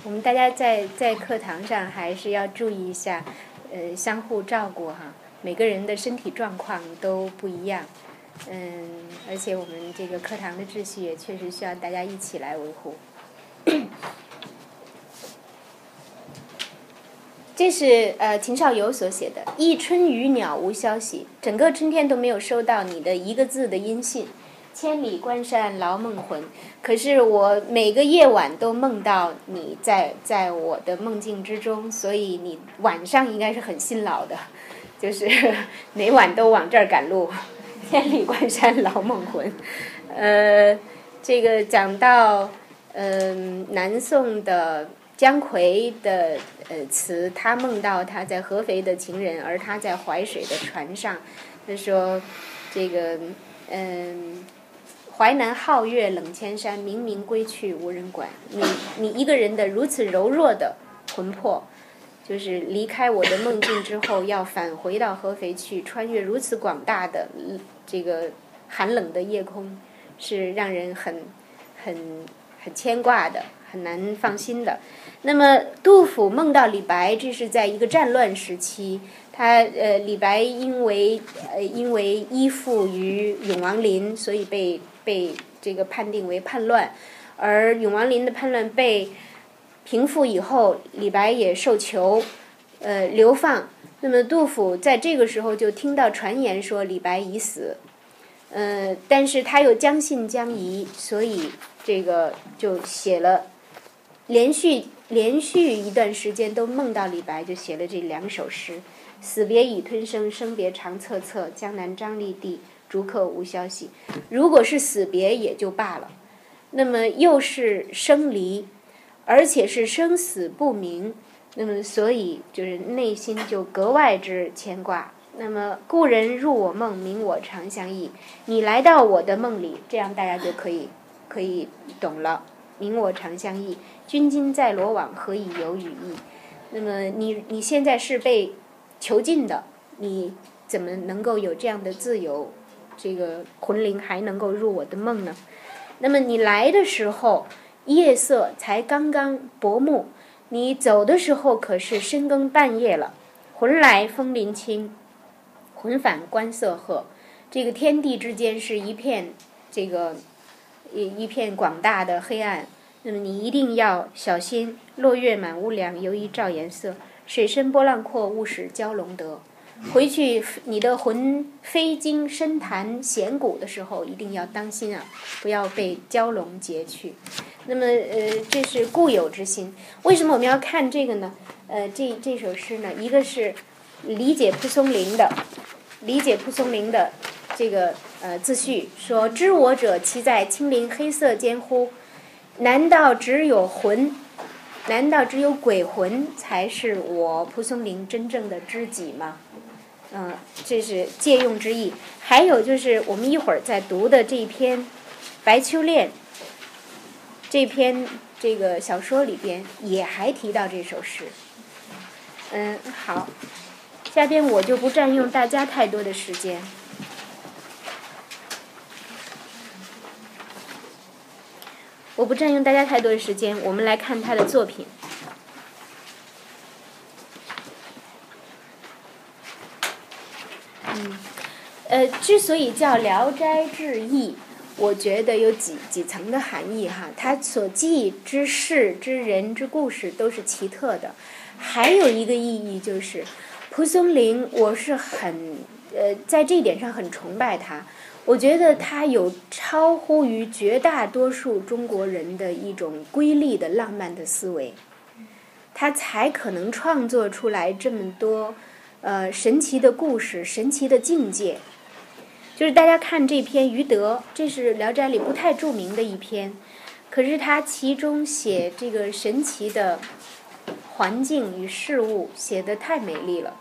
S1: 我们大家在在课堂上还是要注意一下，呃，相互照顾哈。每个人的身体状况都不一样，嗯，而且我们这个课堂的秩序也确实需要大家一起来维护。这是呃秦少游所写的“一春雨鸟无消息”，整个春天都没有收到你的一个字的音信。千里关山劳梦魂，可是我每个夜晚都梦到你在在我的梦境之中，所以你晚上应该是很辛劳的，就是 每晚都往这儿赶路。千里关山劳梦魂，呃，这个讲到嗯南宋的。姜夔的呃词，他梦到他在合肥的情人，而他在淮水的船上。他说：“这个嗯，淮南皓月冷千山，明明归去无人管。你你一个人的如此柔弱的魂魄，就是离开我的梦境之后，要返回到合肥去，穿越如此广大的这个寒冷的夜空，是让人很很很牵挂的，很难放心的。”那么，杜甫梦到李白，这是在一个战乱时期。他呃，李白因为呃因为依附于永王林，所以被被这个判定为叛乱。而永王林的叛乱被平复以后，李白也受囚，呃流放。那么杜甫在这个时候就听到传言说李白已死，呃，但是他又将信将疑，所以这个就写了连续。连续一段时间都梦到李白，就写了这两首诗：“死别已吞声，生别长恻恻。江南张立地，逐客无消息。”如果是死别也就罢了，那么又是生离，而且是生死不明，那么所以就是内心就格外之牵挂。那么故人入我梦，明我长相忆。你来到我的梦里，这样大家就可以可以懂了。明我长相忆，君今在罗网，何以有羽翼？那么你你现在是被囚禁的，你怎么能够有这样的自由？这个魂灵还能够入我的梦呢？那么你来的时候，夜色才刚刚薄暮，你走的时候可是深更半夜了。魂来风林清，魂返关色褐。这个天地之间是一片这个一一片广大的黑暗。那么你一定要小心，落月满屋梁，犹疑照颜色。水深波浪阔，勿使蛟龙得。回去你的魂飞经深潭险谷的时候，一定要当心啊，不要被蛟龙劫去。那么呃，这是固有之心。为什么我们要看这个呢？呃，这这首诗呢，一个是理解蒲松龄的，理解蒲松龄的这个呃自序，说知我者，其在青林黑色间乎？难道只有魂？难道只有鬼魂才是我蒲松龄真正的知己吗？嗯，这是借用之意。还有就是我们一会儿在读的这一篇《白秋恋》这篇这个小说里边，也还提到这首诗。嗯，好，下边我就不占用大家太多的时间。我不占用大家太多的时间，我们来看他的作品。嗯，呃，之所以叫《聊斋志异》，我觉得有几几层的含义哈。它所记之事、之人、之故事都是奇特的。还有一个意义就是，蒲松龄，我是很呃，在这一点上很崇拜他。我觉得他有超乎于绝大多数中国人的一种瑰丽的浪漫的思维，他才可能创作出来这么多呃神奇的故事、神奇的境界。就是大家看这篇《余德》，这是《聊斋》里不太著名的一篇，可是他其中写这个神奇的环境与事物写的太美丽了。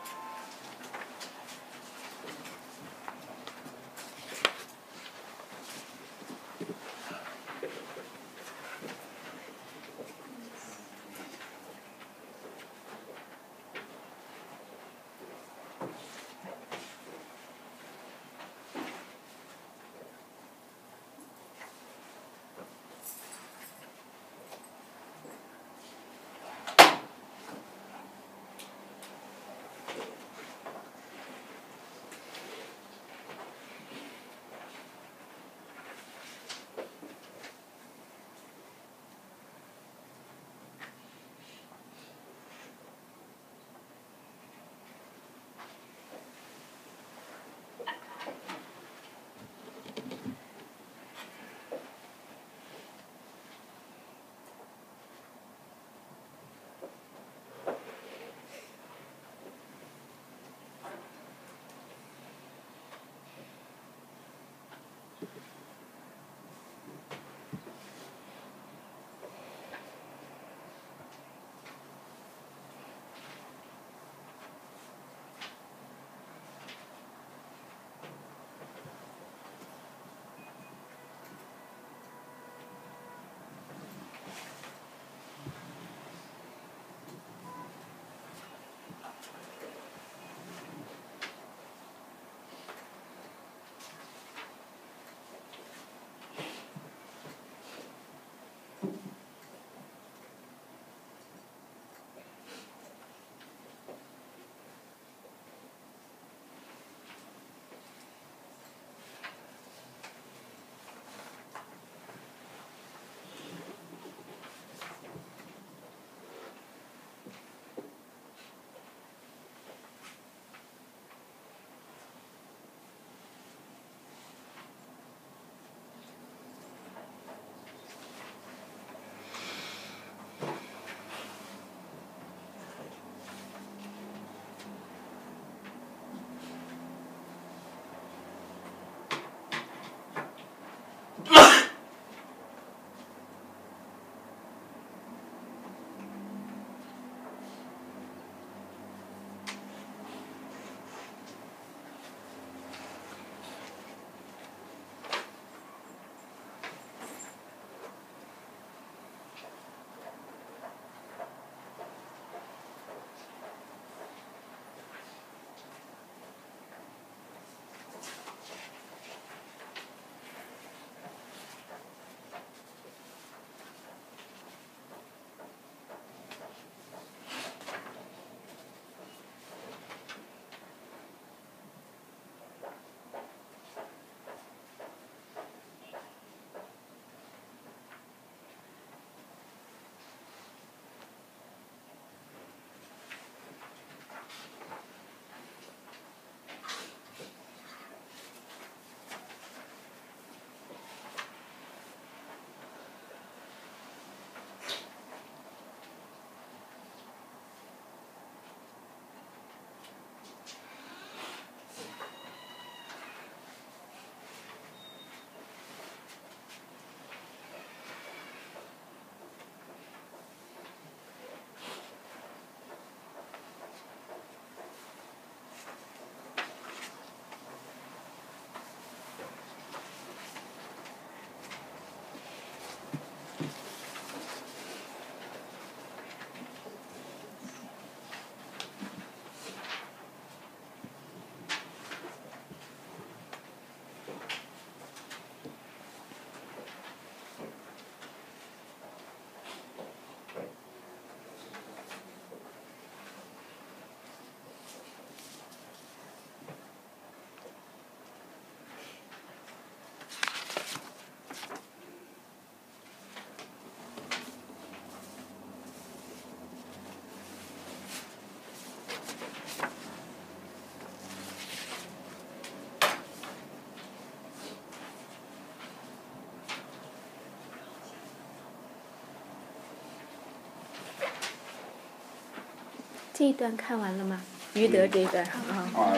S1: 这一段看完了吗？于德这一段啊、
S3: 啊，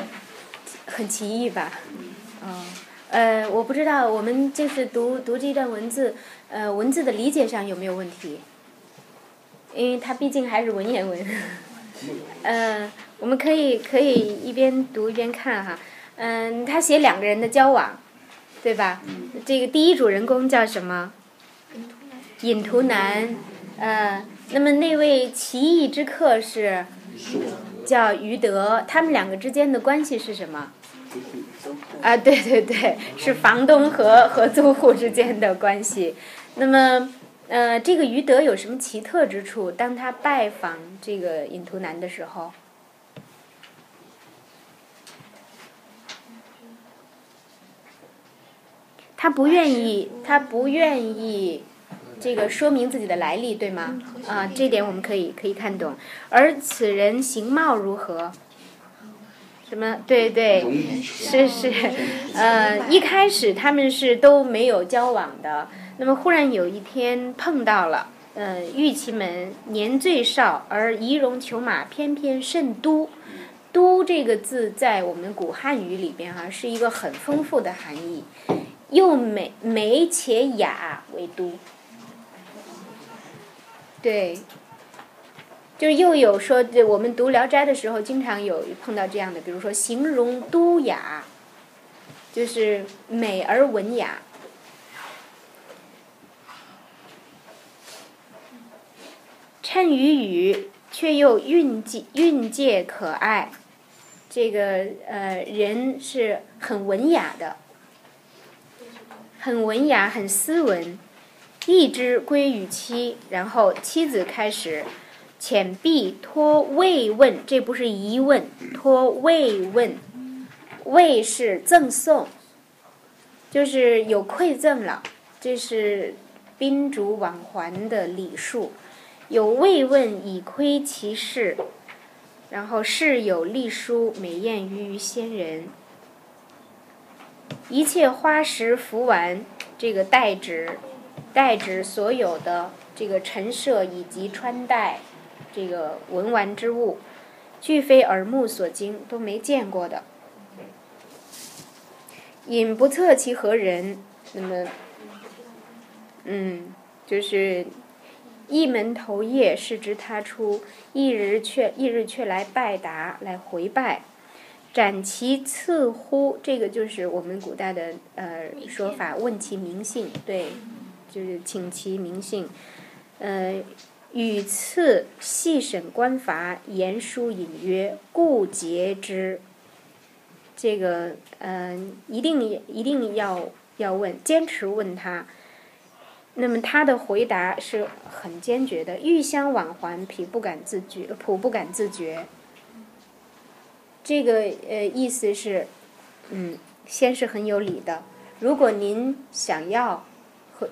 S1: 很奇异吧？嗯，呃，我不知道我们这次读读这段文字，呃，文字的理解上有没有问题？因为它毕竟还是文言文。呃，我们可以可以一边读一边看哈。嗯，他写两个人的交往，对吧？这个第一主人公叫什么？隐图男。呃，那么那位奇异之客是叫于德，他们两个之间的关系是什么？啊，对对对，是房东和和租户之间的关系。那么，呃，这个于德有什么奇特之处？当他拜访这个尹图南的时候，他不愿意，他不愿意这个说明自己的来历，对吗？啊，这点我们可以可以看懂。而此人形貌如何？什么？对对，是是，呃，一开始他们是都没有交往的，那么忽然有一天碰到了，呃，玉其门年最少而仪容裘马，翩翩甚都。都这个字在我们古汉语里边哈、是一个很丰富的含义，又美美且雅为都。对，就是又有说，这我们读《聊斋》的时候，经常有碰到这样的，比如说形容都雅，就是美而文雅。衬于语，却又韵界韵界可爱，这个呃人是很文雅的，很文雅，很斯文。一之归于妻，然后妻子开始遣婢托慰问，这不是疑问，托慰问，慰是赠送，就是有馈赠了，这是宾主往还的礼数，有慰问以窥其事，然后事有隶书，美艳于于先人，一切花石服完，这个代指。代指所有的这个陈设以及穿戴，这个文玩之物，俱非耳目所经，都没见过的。隐不测其何人，那么，嗯，就是一门头夜是之他出，一日却一日却来拜答，来回拜。斩其次乎？这个就是我们古代的呃说法，问其名姓，对。就是请其名姓，呃，与次细审官罚，言书隐约，故节之。这个呃，一定一定要要问，坚持问他。那么他的回答是很坚决的，欲相往还，彼不敢自绝，仆不敢自觉。这个呃意思是，嗯，先是很有理的。如果您想要。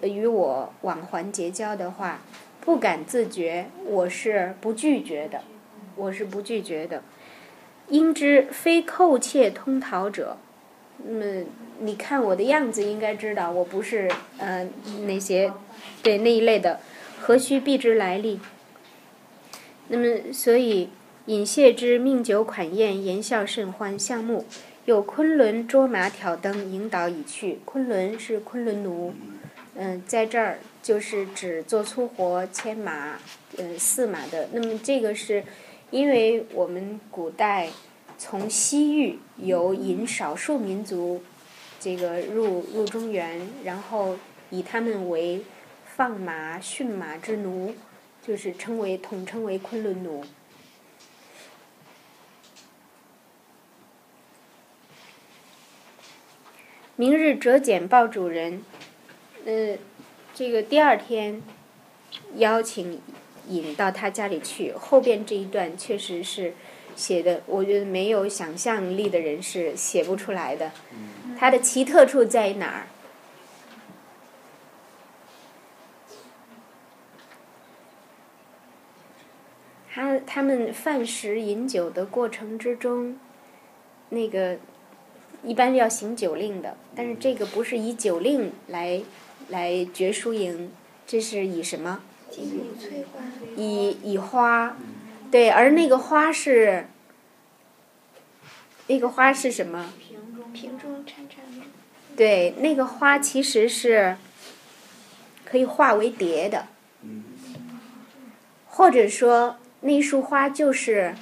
S1: 与我往还结交的话，不敢自觉，我是不拒绝的，我是不拒绝的。应知非寇窃通逃者，那么你看我的样子，应该知道我不是呃那些对那一类的，何须避之来历？那么所以饮谢之命酒款宴，言笑甚欢，项目有昆仑捉马挑灯，引导已去。昆仑是昆仑奴。嗯，在这儿就是指做粗活、牵马、嗯饲马的。那么这个是，因为我们古代从西域有引少数民族这个入入中原，然后以他们为放马、驯马之奴，就是称为统称为昆仑奴。明日折简报主人。呃，这个第二天邀请引到他家里去，后边这一段确实是写的，我觉得没有想象力的人是写不出来的。它的奇特处在于哪儿？他他们饭食饮酒的过程之中，那个一般要行酒令的，但是这个不是以酒令来。来决输赢，这是以什么？以以花，对，而那个花是，那个花是什么？
S2: 瓶中颤颤巍。
S1: 对，那个花其实是可以化为蝶的，
S3: 嗯
S1: 或者说那束花就是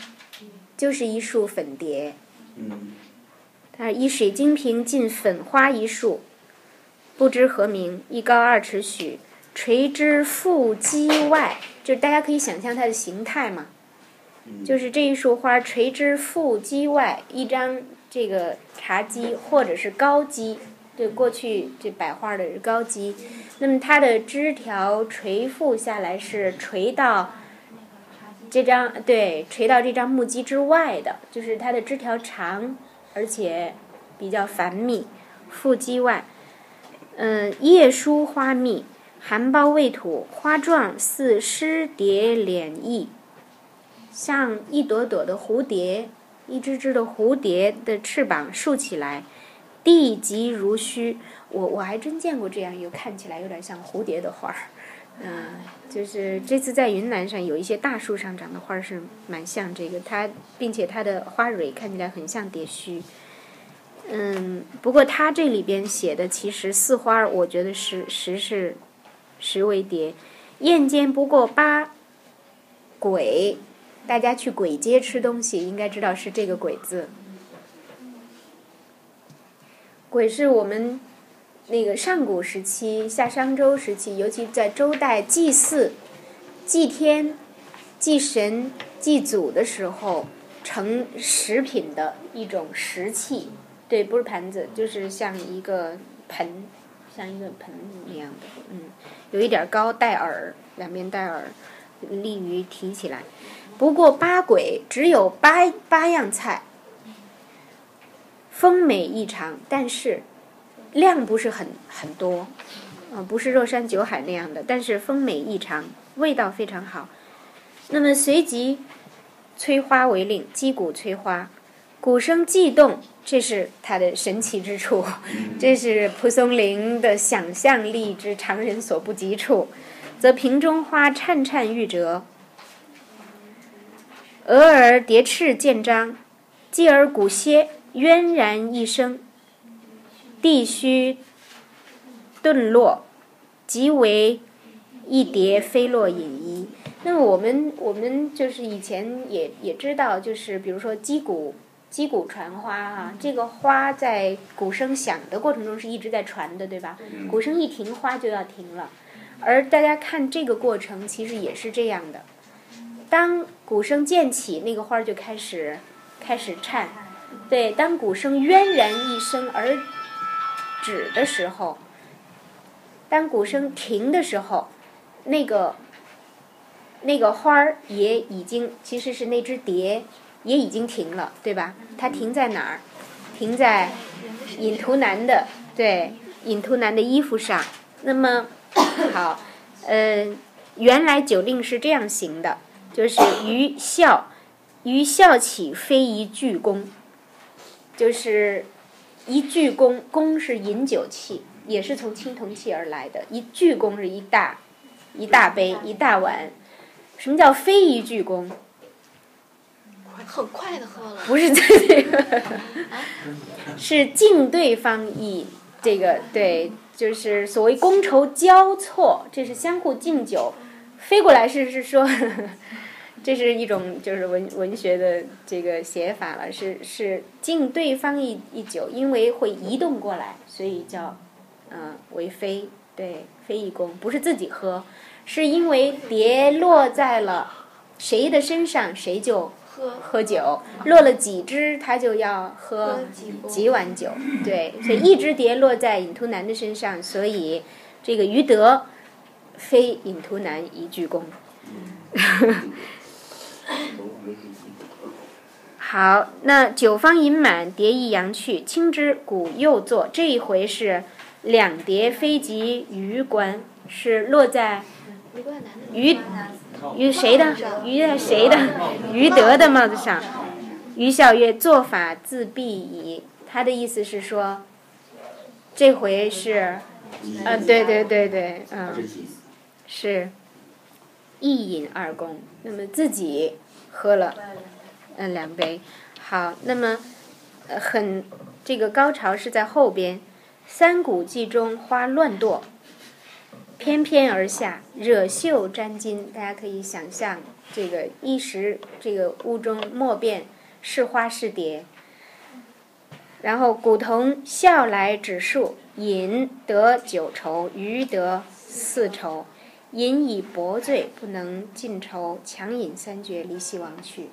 S1: 就是一束粉蝶。
S3: 嗯
S1: 它以水晶瓶浸粉花一束，不知何名，一高二尺许，垂之腹肌外，就是大家可以想象它的形态嘛，
S3: 嗯，
S1: 就是这一束花垂之腹肌外，一张这个茶几或者是高几，对，过去这摆花的是高几，那么它的枝条垂覆下来是垂到这张对垂到这张木屐之外的，就是它的枝条长，而且比较繁密，腹肌外。嗯，叶疏花密，含苞未吐，花状似湿蝶敛翼，像一朵朵的蝴蝶，一只只的蝴蝶的翅膀竖起来，地极如须。我我还真见过这样一个看起来有点像蝴蝶的花儿，嗯，就是这次在云南上有一些大树上长的花儿是蛮像这个，它并且它的花蕊看起来很像蝶须。嗯，不过他这里边写的其实四花，我觉得是实是实为蝶，燕间不过八鬼，大家去鬼街吃东西应该知道是这个鬼字。鬼是我们那个上古时期夏商周时期，尤其在周代祭祀、祭天、祭神、祭祖的时候盛食品的一种食器。对，不是盘子，就是像一个盆，像一个盆那样的，嗯，有一点高，带耳，两边带耳，利于提起来。不过八鬼只有八八样菜，丰美异常，但是量不是很很多，啊、不是肉山酒海那样的，但是丰美异常，味道非常好。那么随即催花为令，击鼓催花，鼓声悸动，这是它的神奇之处，这是蒲松龄的想象力之常人所不及处，则瓶中花颤颤欲折。俄而蝶翅渐张，继而鼓歇，渊然一声，地须顿落，即为一蝶飞落影移。那么我们我们就是以前也也知道，就是比如说击鼓击鼓传花啊，这个花在鼓声响的过程中是一直在传的，对吧？鼓声一停，花就要停了。而大家看这个过程，其实也是这样的。当鼓声渐起，那个花儿就开始开始颤。对，当鼓声渊然一声而止的时候，当鼓声停的时候，那个那个花儿也已经其实是那只蝶也已经停了，对吧？它停在哪儿？停在尹图南的对尹图南的衣服上。那么 好，呃，原来酒令是这样行的，就是于笑于笑起非一巨弓，就是一巨弓，弓是饮酒器，也是从青铜器而来的。一巨弓是一大一大杯一大碗。什么叫非一巨弓？
S2: 很快的喝了。
S1: 不是这个，是敬对方以这个对，就是所谓觥筹交错，这是相互敬酒。飞过来是是说，这是一种就是文文学的这个写法了，是是敬对方一一酒，因为会移动过来，所以叫嗯为飞，对飞一弓，不是自己喝，是因为蝶落在了谁的身上，谁就
S2: 喝
S1: 喝酒，落了几只，他就要喝
S2: 喝几
S1: 碗酒。对，所以一只蝶落在尹图南的身上，所以这个于德非尹图南一鞠躬。好，那酒方饮满，蝶亦扬去，轻之鼓又作。这一回是两蝶飞及榆关，是落在于于谁的？于在谁的？于德的帽子上。于小月做法自毙矣。他的意思是说，这回是，嗯、对对对对，嗯、是一饮二公，那么自己喝了，嗯，两杯。好，那么，呃，很这个高潮是在后边，三古记中花乱堕，翩翩而下，惹袖沾襟。大家可以想象，这个一时这个屋中莫辨是花是蝶。然后古铜笑来指数，饮得九愁，余得四愁。饮以薄醉，不能尽愁，强饮三绝，离席王去。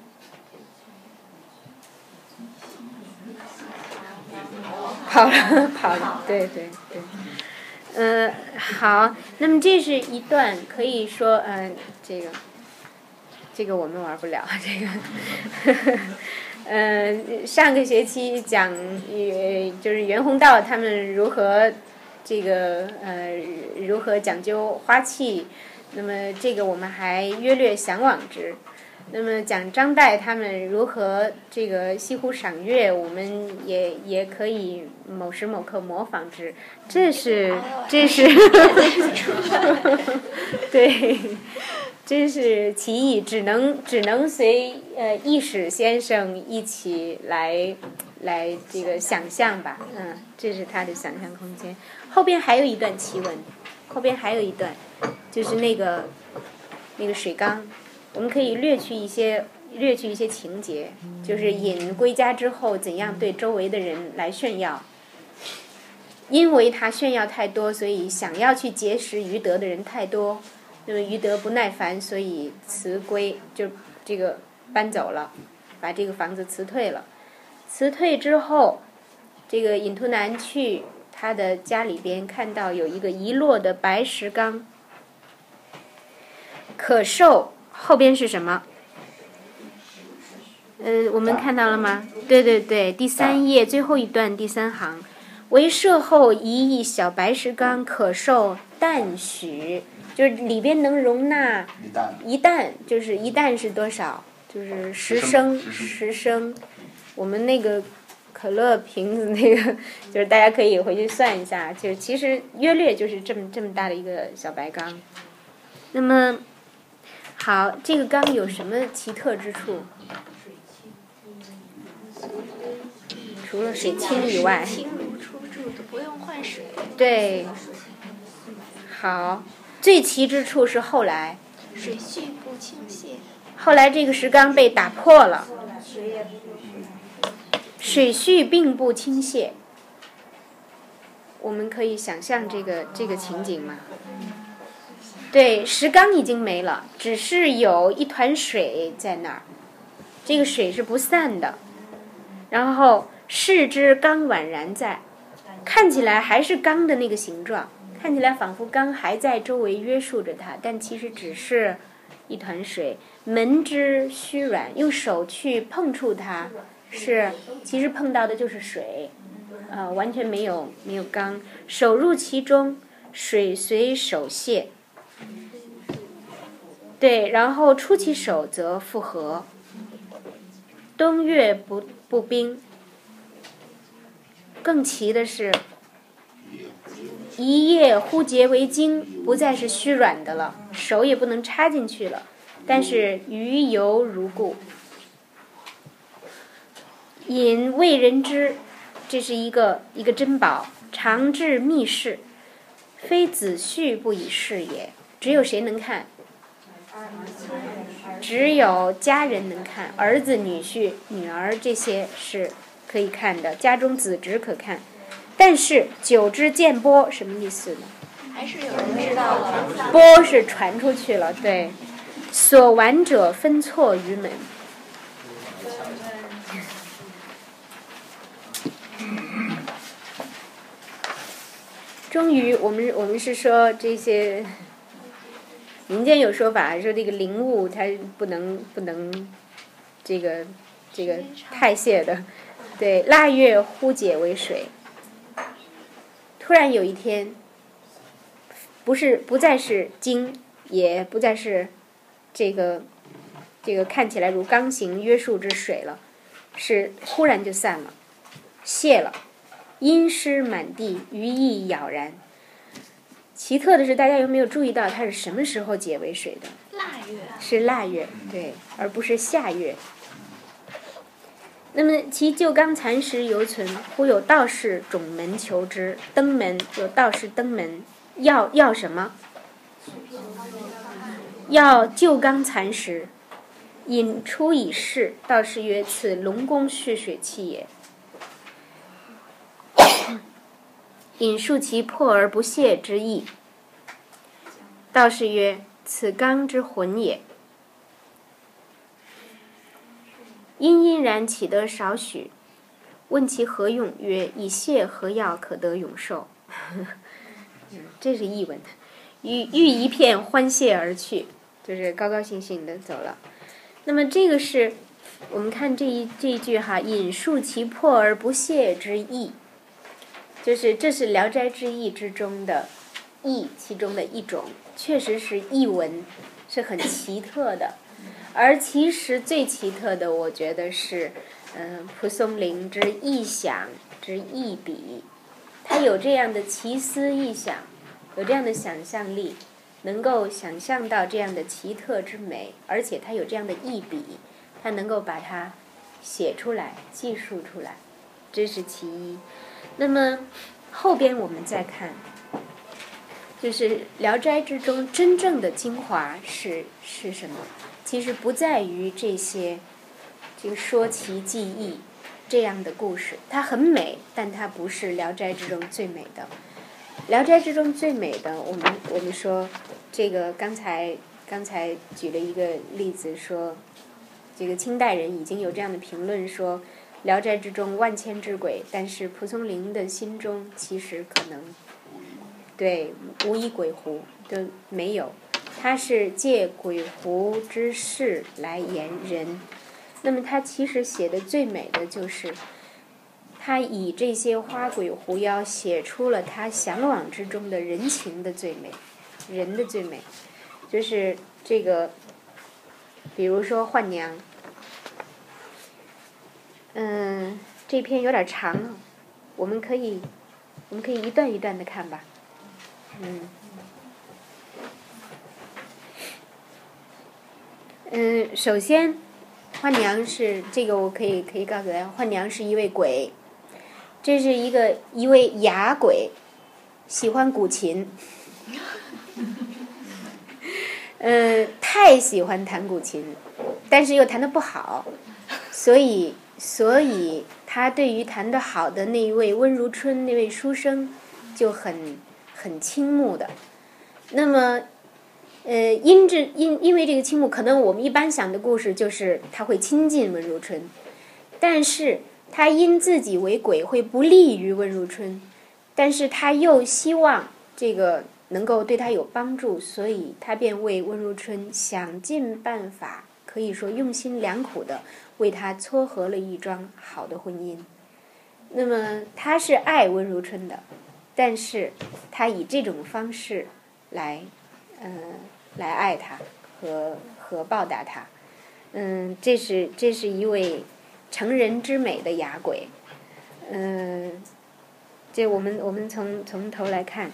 S1: 跑了，跑了，对对对，嗯，好，那么这是一段可以说，嗯，这个，这个我们玩不了，这个，嗯，上个学期讲，呃，就是袁宏道他们如何，这个呃，如何讲究花器，那么这个我们还约略向往之。那么讲张岱他们如何这个西湖赏月，我们也也可以某时某刻模仿之。这是这是，对，这是奇异，只能只能随呃易史先生一起来来这个想象吧。嗯，这是他的想象空间。后边还有一段奇闻，后边还有一段，就是那个那个水缸。我们可以略去一些，略去一些情节，就是尹归家之后怎样对周围的人来炫耀。因为他炫耀太多，所以想要去结识余德的人太多，那么余德不耐烦，所以辞归，就这个搬走了，把这个房子辞退了。辞退之后，这个尹图南去他的家里边，看到有一个遗落的白石缸，可受。后边是什么？呃，我们看到了吗？对对对，第三页最后一段第三行，为设后一亿小白石缸，可受担许，就是里边能容纳一担，就是一担是多少？就是十升，十升。我们那个可乐瓶子那个，就是大家可以回去算一下，就其实约略就是这么这么大的一个小白缸。那么。好，这个缸有什么奇特之处？除了水清以外。
S2: 清如初注的，不用换水。
S1: 对。好，最奇之处是后来。
S2: 水序不倾泻。
S1: 后来这个石缸被打破了。水序并不倾泻。我们可以想象这个这个情景吗？对，石缸已经没了，只是有一团水在那儿，这个水是不散的。然后视之缸宛然在，看起来还是缸的那个形状，看起来仿佛缸还在周围约束着它，但其实只是一团水。门之虚软，用手去碰触它，是其实碰到的就是水，呃，完全没有没有缸。手入其中，水随手泄。对，然后出其手则复合。冬月不不冰。更奇的是，一夜忽结为晶，不再是虚软的了，手也不能插进去了，但是余犹如故。隐未人知，这是一个一个珍宝，常至密室，非子婿不以示也。只有谁能看？只有家人能看，儿子、女婿、女儿这些是可以看的，家中子侄可看。但是久之见波，什么意思呢？
S2: 还是有人知道了。
S1: 波是传出去了，对。所玩者分错于门。终于，我们我们是说这些。民间有说法说这个灵物它不能不能，这个这个太泄的，对腊月忽解为水。突然有一天，不是不再是金，也不再是这个这个看起来如刚形约束之水了，是忽然就散了，泄了，阴湿满地，余意杳然。奇特的是，大家有没有注意到它是什么时候解为水的？
S2: 腊月。
S1: 是腊月，对，而不是夏月。那么其旧纲残石犹存，忽有道士种门求之。登门有道士登门，要要什么？要旧纲残石。引出以示，道士曰：“此龙宫蓄水器也。”引述其破而不泄之意。道士曰：“此纲之魂也。”因因然起得少许，问其何用？曰：“以泄何药可得永寿？” 这是译文。欲欲一片欢谢而去，就是高高兴兴的走了。那么这个是我们看这一这一句哈，引述其破而不泄之意，就是这是《聊斋志异》之中的异其中的一种，确实是异文，是很奇特的。而其实最奇特的，我觉得是，嗯，蒲松龄之异想之异笔，他有这样的奇思异想，有这样的想象力，能够想象到这样的奇特之美，而且他有这样的异笔，他能够把它写出来、记述出来，这是其一。那么后边我们再看，就是《聊斋》之中真正的精华是是什么？其实不在于这些，就说其记忆这样的故事，它很美，但它不是《聊斋》之中最美的。《聊斋》之中最美的，我们我们说，这个刚才刚才举了一个例子，说这个清代人已经有这样的评论说，《聊斋》之中万千之鬼，但是蒲松龄的心中其实可能对无一鬼狐都没有。他是借鬼狐之事来言人，那么他其实写的最美的就是，他以这些花鬼狐妖写出了他向往之中的人情的最美，人的最美，就是这个，比如说浣娘，嗯，这篇有点长，我们可以，我们可以一段一段的看吧，嗯。嗯，首先，浣娘是这个，我可以可以告诉大家，浣娘是一位鬼，这是一个一位哑鬼，喜欢古琴，嗯，太喜欢弹古琴，但是又弹的不好，所以所以他对于弹的好的那一位温如春那位书生就很很倾慕的，那么。呃，因这因因为这个倾慕，可能我们一般想的故事就是他会亲近温如春，但是他因自己为鬼会不利于温如春，但是他又希望这个能够对他有帮助，所以他便为温如春想尽办法，可以说用心良苦的为他撮合了一桩好的婚姻。那么他是爱温如春的，但是他以这种方式来。嗯，来爱他和和报答他，嗯，这是这是一位成人之美的哑鬼，嗯，这我们我们从从头来看。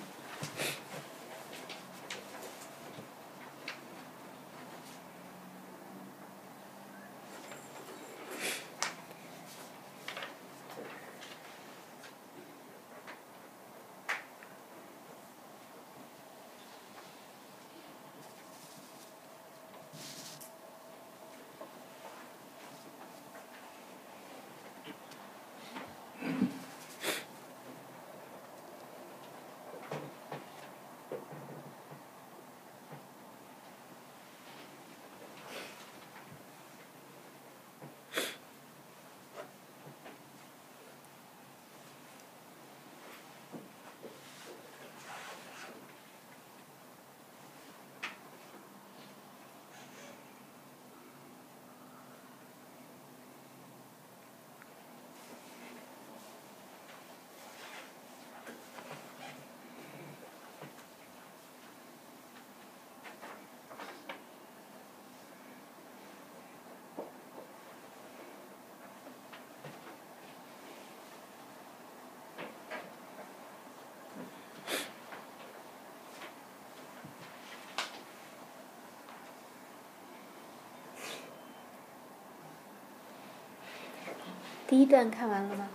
S1: 第一段看完了吗？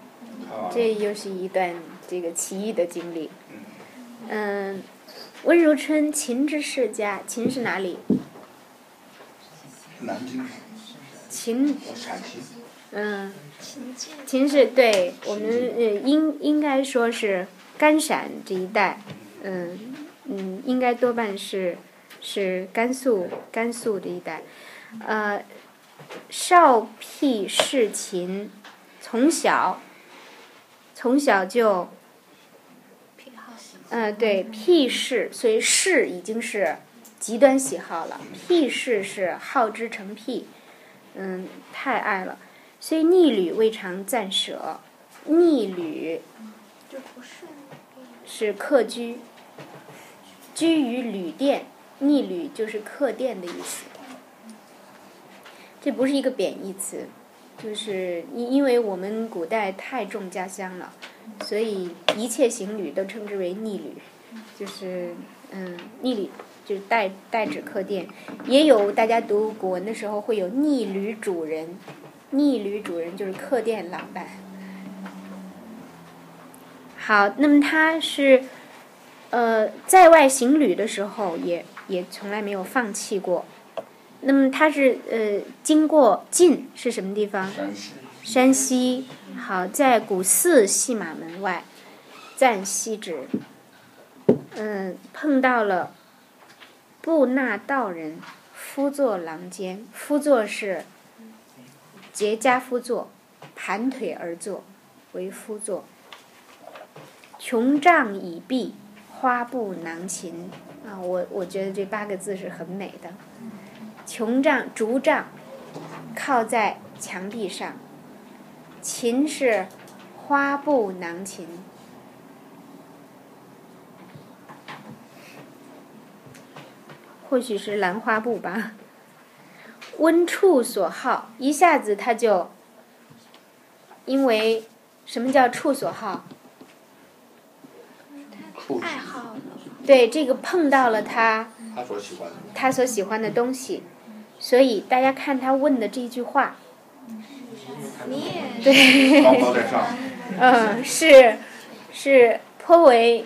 S1: 这又是一段这个奇异的经历。嗯，温如春秦之世家，秦是哪里？
S3: 南京、
S1: 秦，
S3: 陕西，
S1: 嗯，
S2: 秦晋
S1: 秦是对我们嗯应应该说是甘陕这一带，嗯嗯，应该多半是是甘肃甘肃这一带，呃，少辟世秦，从小从小就嗯，对，癖事，所以事已经是极端喜好了。癖事是好之成癖，嗯，太爱了，所以逆旅未尝暂舍。逆旅
S2: 就不是
S1: 是客居，居于旅店，逆旅就是客店的意思。这不是一个贬义词，就是因因为我们古代太重家乡了，所以一切行旅都称之为逆旅，就是嗯逆旅就是代代指客店，也有大家读古文的时候会有逆旅主人，逆旅主人就是客店老板。好，那么他是呃在外行旅的时候也也从来没有放弃过。那么他是呃经过晋是什么地方？
S3: 山西，
S1: 山西，好，在古寺戏马门外暂息止。嗯，碰到了布纳道人，夫作郎间。夫作是结跏夫坐，盘腿而坐，为夫坐。琼帐已毕，花布囊琴。啊，我我觉得这八个字是很美的。琼帐竹帐靠在墙壁上，琴是花布囊琴。或许是兰花布吧。温处所好，一下子他就，因为什么叫处所好？
S2: 爱好，
S1: 对，这个碰到了他
S3: 他所喜欢的，
S1: 他所喜欢的东西，所以大家看他问的这句话，
S2: 你也
S1: 对，嗯，是是颇为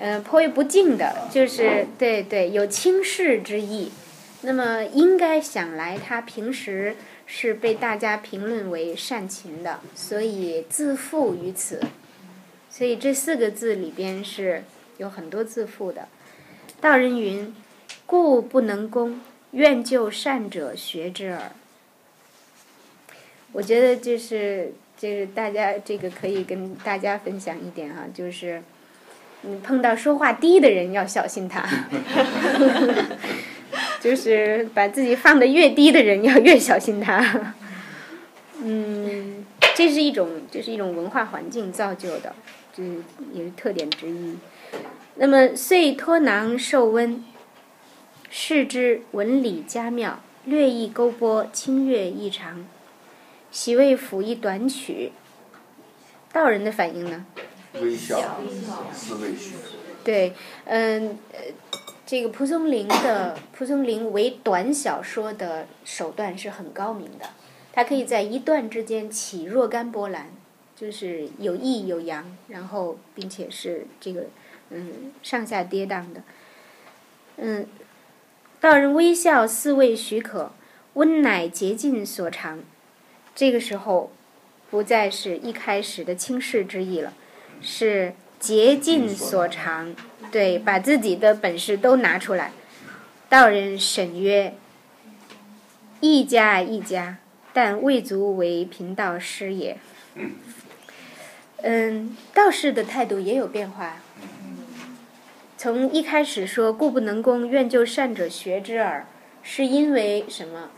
S3: 嗯，
S1: 呃颇为不敬的，就是对对有轻视之意。那么应该想来，他平时是被大家评论为善琴的，所以自负于此。所以这四个字里边是有很多自负的。道人云：“故不能攻，愿就善者学之耳。”我觉得就是就是大家这个可以跟大家分享一点哈，就是你碰到说话低的人要小心他，就是把自己放的越低的人要越小心他。嗯，这是一种这是一种文化环境造就的，这也是特点之一。那么遂托囊受温，视之文理佳妙，略一勾波，清越异常。喜为抚一短曲。道人的反应呢？
S3: 微笑，思维许，
S1: 对，嗯，呃，这个蒲松龄的蒲松龄为短小说的手段是很高明的，他可以在一段之间起若干波澜，就是有抑有扬，然后并且是这个嗯上下跌宕的，嗯，道人微笑似未许可，温乃竭尽所长，这个时候不再是一开始的轻视之意了。是竭尽所长，对，把自己的本事都拿出来。道人审曰：“一家一家，但未足为贫道师也。”嗯，道士的态度也有变化。从一开始说“故不能攻，愿就善者学之耳”，是因为什么？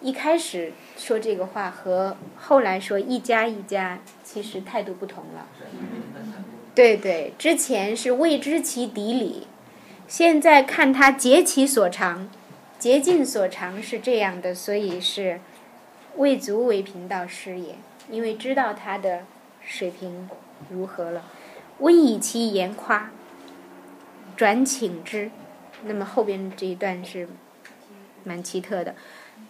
S1: 一开始说这个话和后来说一家一家，其实态度不同了。对对，之前是未知其底里，现在看他竭其所长，竭尽所长是这样的，所以是未足为贫道师也，因为知道他的水平如何了。温以其言夸，转请之。那么后边这一段是蛮奇特的。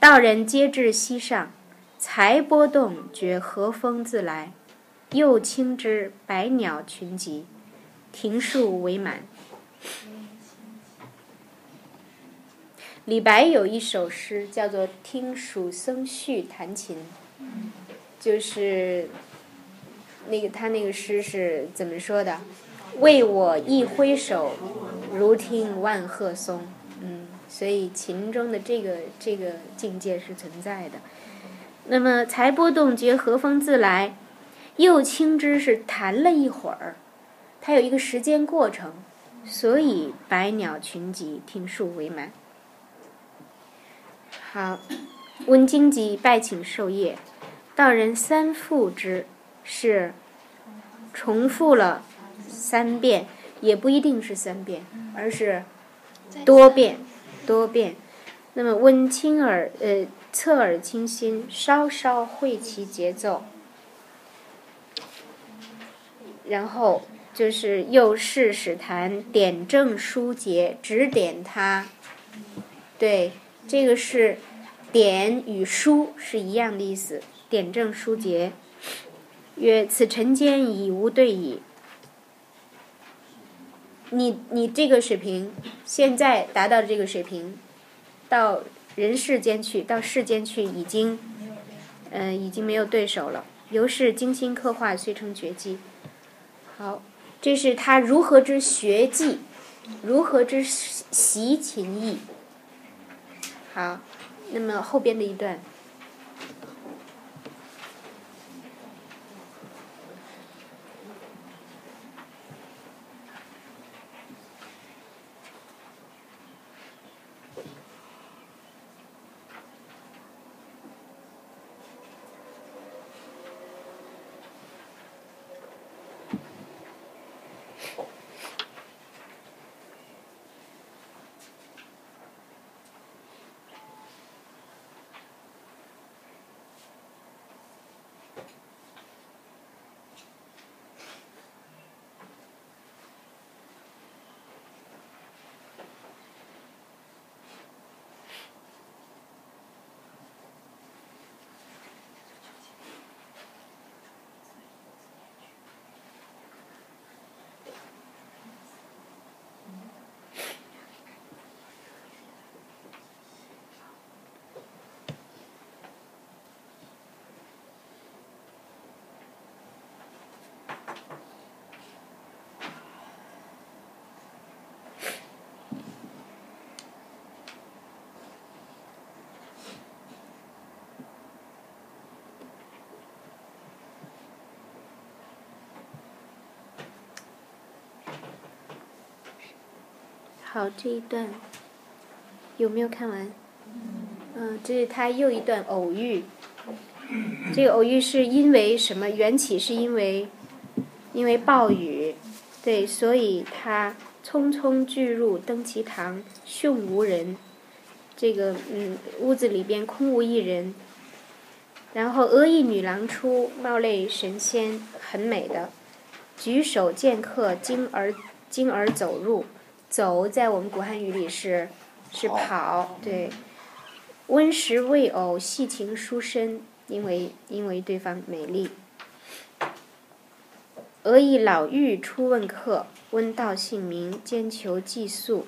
S1: 道人皆至溪上，才波动，觉和风自来。又轻之，百鸟群集，庭树为满。李白有一首诗叫做《听蜀僧续弹琴》，就是那个他那个诗是怎么说的？为我一挥手，如听万壑松。嗯，所以琴中的这个这个境界是存在的。那么才波动觉和风自来，又轻之是弹了一会儿，它有一个时间过程，所以百鸟群集，听树为满。好，温经济拜请授业，道人三复之，是重复了三遍，也不一定是三遍，而是多遍，多遍。那么温清耳，呃，侧耳倾心，稍稍会其节奏，然后就是又试使弹，点正书节，指点他，对。这个是点与书是一样的意思，点正书节。曰：此晨间已无对矣。你你这个水平，现在达到这个水平，到人世间去，到世间去，已经，嗯，已经没有对手了。由是精心刻画，遂成绝技。好，这是他如何之学技，如何之习琴艺。好，那么后边的一段。好，这一段有没有看完？嗯，这是他又一段偶遇。这个偶遇是因为什么？缘起是因为因为暴雨，对，所以他匆匆聚入登其堂，蓇无人。这个嗯，屋子里边空无一人。然后阿逸女郎出，貌类神仙，很美的，举手见客，惊而惊而走入。走在我们古汉语里是是跑，对。温时未偶，细情书生，因为因为对方美丽。俄以老妪初问客，问道姓名，兼求寄宿。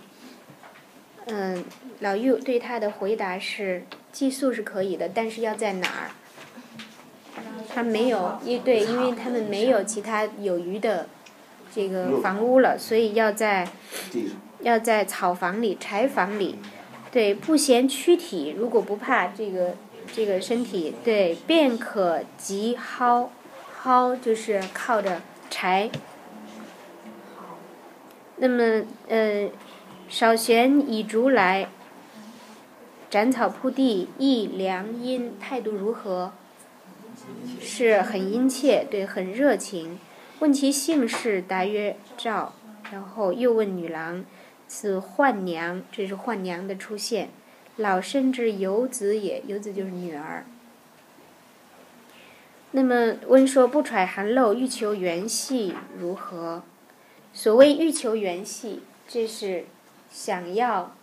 S1: 嗯，老妪对他的回答是寄宿是可以的，但是要在哪儿？他没有一对，因为他们没有其他有余的。这个房屋了，所以要在要在草房里、柴房里，对，不嫌躯体，如果不怕这个这个身体，对，便可及蒿，蒿就是靠着柴。那么，呃，少悬以竹来，斩草铺地，亦良阴，态度如何？是很殷切，对，很热情。问其姓氏，答曰赵。然后又问女郎：“此幻娘，这是幻娘的出现。老身之游子也，游子就是女儿。”那么温说：“不揣寒露，欲求缘系如何？”所谓欲求缘系，这是想要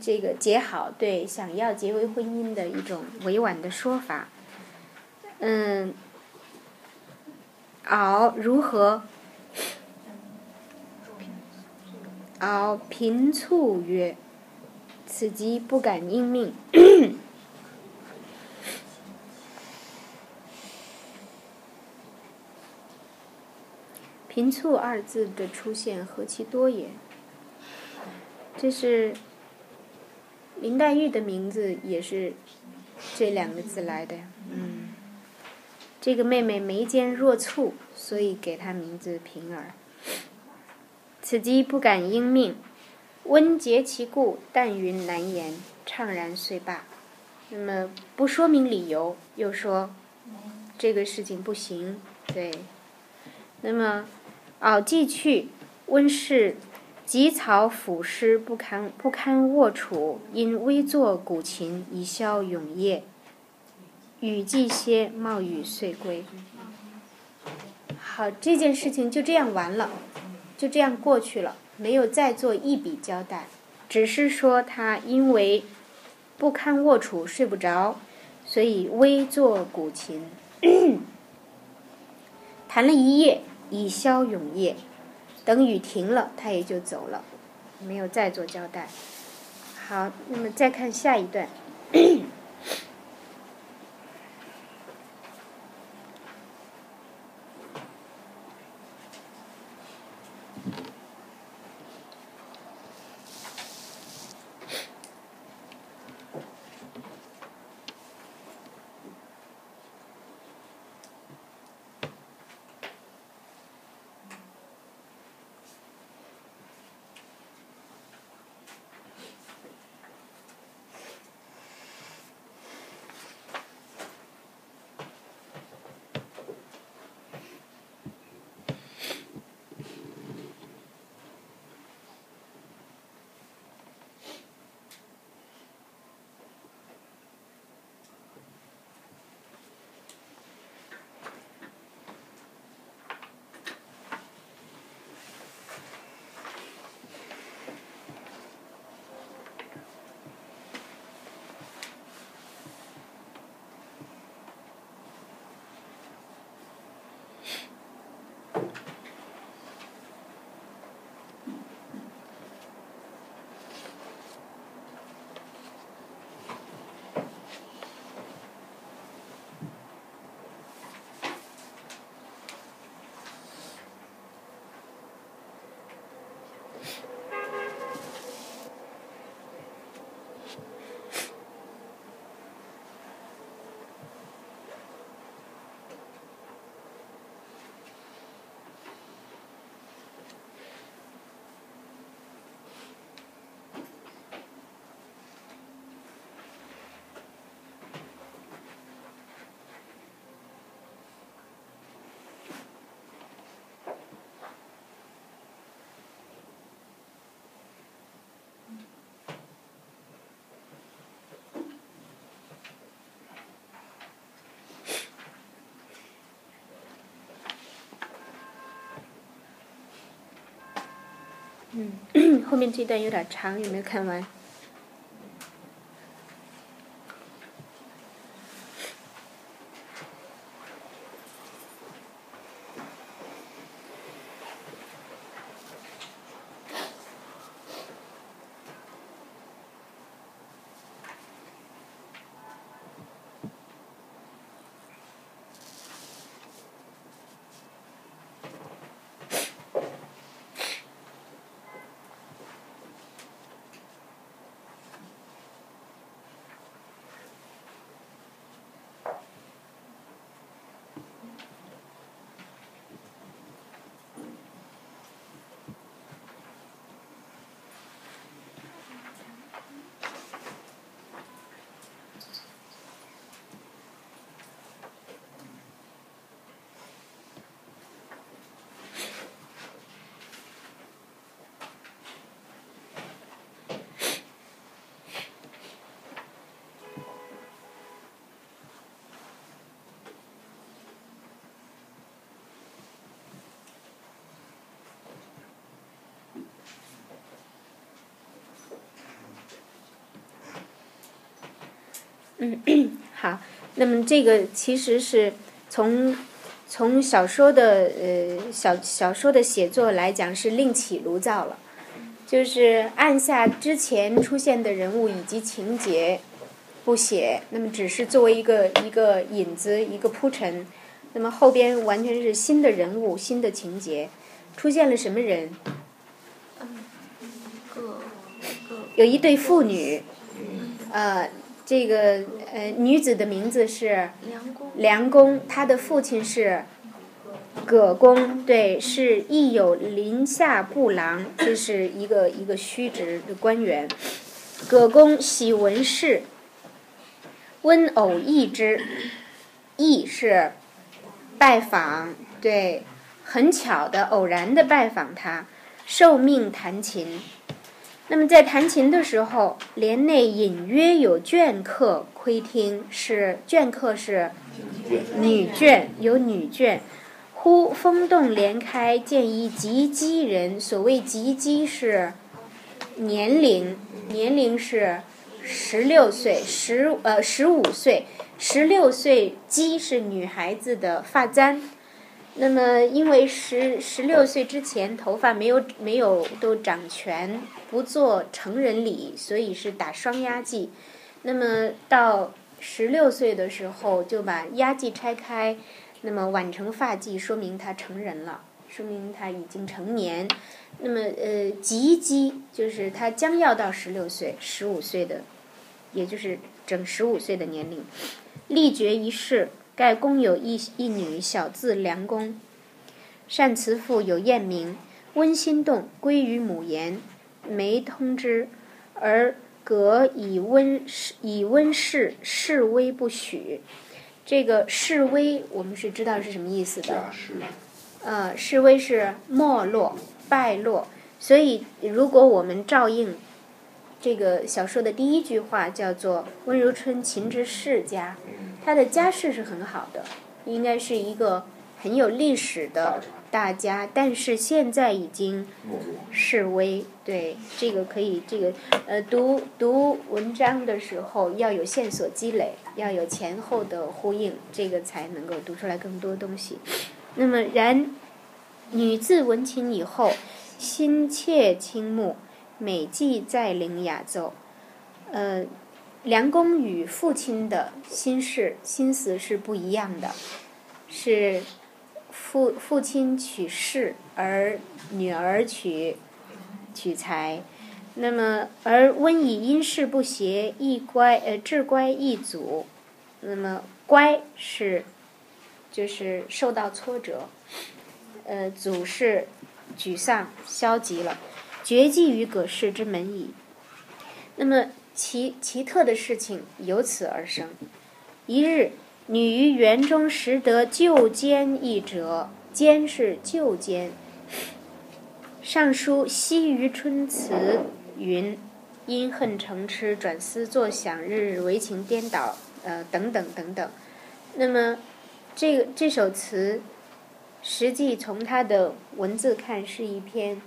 S1: 这个结好，对，想要结为婚姻的一种委婉的说法。嗯，敖如何？敖平促曰：“此即不敢应命。”平促二字的出现何其多也！这是林黛玉的名字，也是这两个字来的。嗯，这个妹妹眉间若蹙，所以给她名字平儿。此机不敢应命，温结其故，淡云难言，怅然遂罢。那么不说明理由，又说这个事情不行，对。那么。敖既去，温氏及草腐尸，不堪不堪卧处，因微作古琴以消永夜。雨季歇，冒雨遂归。好，这件事情就这样完了，就这样过去了，没有再做一笔交代，只是说他因为不堪卧处，睡不着，所以微作古琴，弹了一夜。以消永夜，等雨停了，他也就走了，没有再做交代。好，那么再看下一段。嗯，后面这段有点长，有没有看完？嗯，好。那么这个其实是从从小说的呃小小说的写作来讲是另起炉灶了，就是按下之前出现的人物以及情节不写，那么只是作为一个一个引子一个铺陈，那么后边完全是新的人物新的情节，出现了什么人？有一对父女，呃。这个呃，女子的名字是
S2: 梁公，
S1: 梁公，她的父亲是葛公，对，是亦有临下部郎，这是一个一个虚职的官员。葛公喜闻事，温偶异之，异是拜访，对，很巧的偶然的拜访他，受命弹琴。那么在弹琴的时候，帘内隐约有眷客窥听，是眷客是女眷，有女眷。忽风动帘开，见一及笄人。所谓及笄是年龄，年龄是十六岁，十呃十五岁，十六岁笄是女孩子的发簪。那么因为十十六岁之前头发没有没有都长全。不做成人礼，所以是打双压髻。那么到十六岁的时候，就把压髻拆开，那么挽成发髻，说明他成人了，说明他已经成年。那么呃，及笄就是他将要到十六岁、十五岁的，也就是整十五岁的年龄。立决一事，盖公有一一女，小字良公，善慈父，有艳名，温心动，归于母言。没通知，而隔以温以温室示威不许。这个示威，我们是知道是什么意思的。呃，示威是没落、败落。所以，如果我们照应这个小说的第一句话，叫做“温如春琴之世家”，他的家世是很好的，应该是一个很有历史的。大家，但是现在已经示威，对这个可以，这个呃，读读文章的时候要有线索积累，要有前后的呼应，这个才能够读出来更多东西。那么，然女自闻琴以后，心切倾慕，每季在临雅奏。呃，梁公与父亲的心事心思是不一样的，是。父父亲取士，而女儿取取财。那么，而温以因事不谐，亦乖呃志乖亦阻。那么，乖是就是受到挫折，呃，阻是沮丧消极了，绝迹于葛氏之门矣。那么，奇奇特的事情由此而生。一日。女于园中拾得旧笺一折，笺是旧笺。上书西于春词云：“因恨成痴，转思作想，日日为情颠倒。”呃，等等等等。那么，这个这首词，实际从它的文字看，是一篇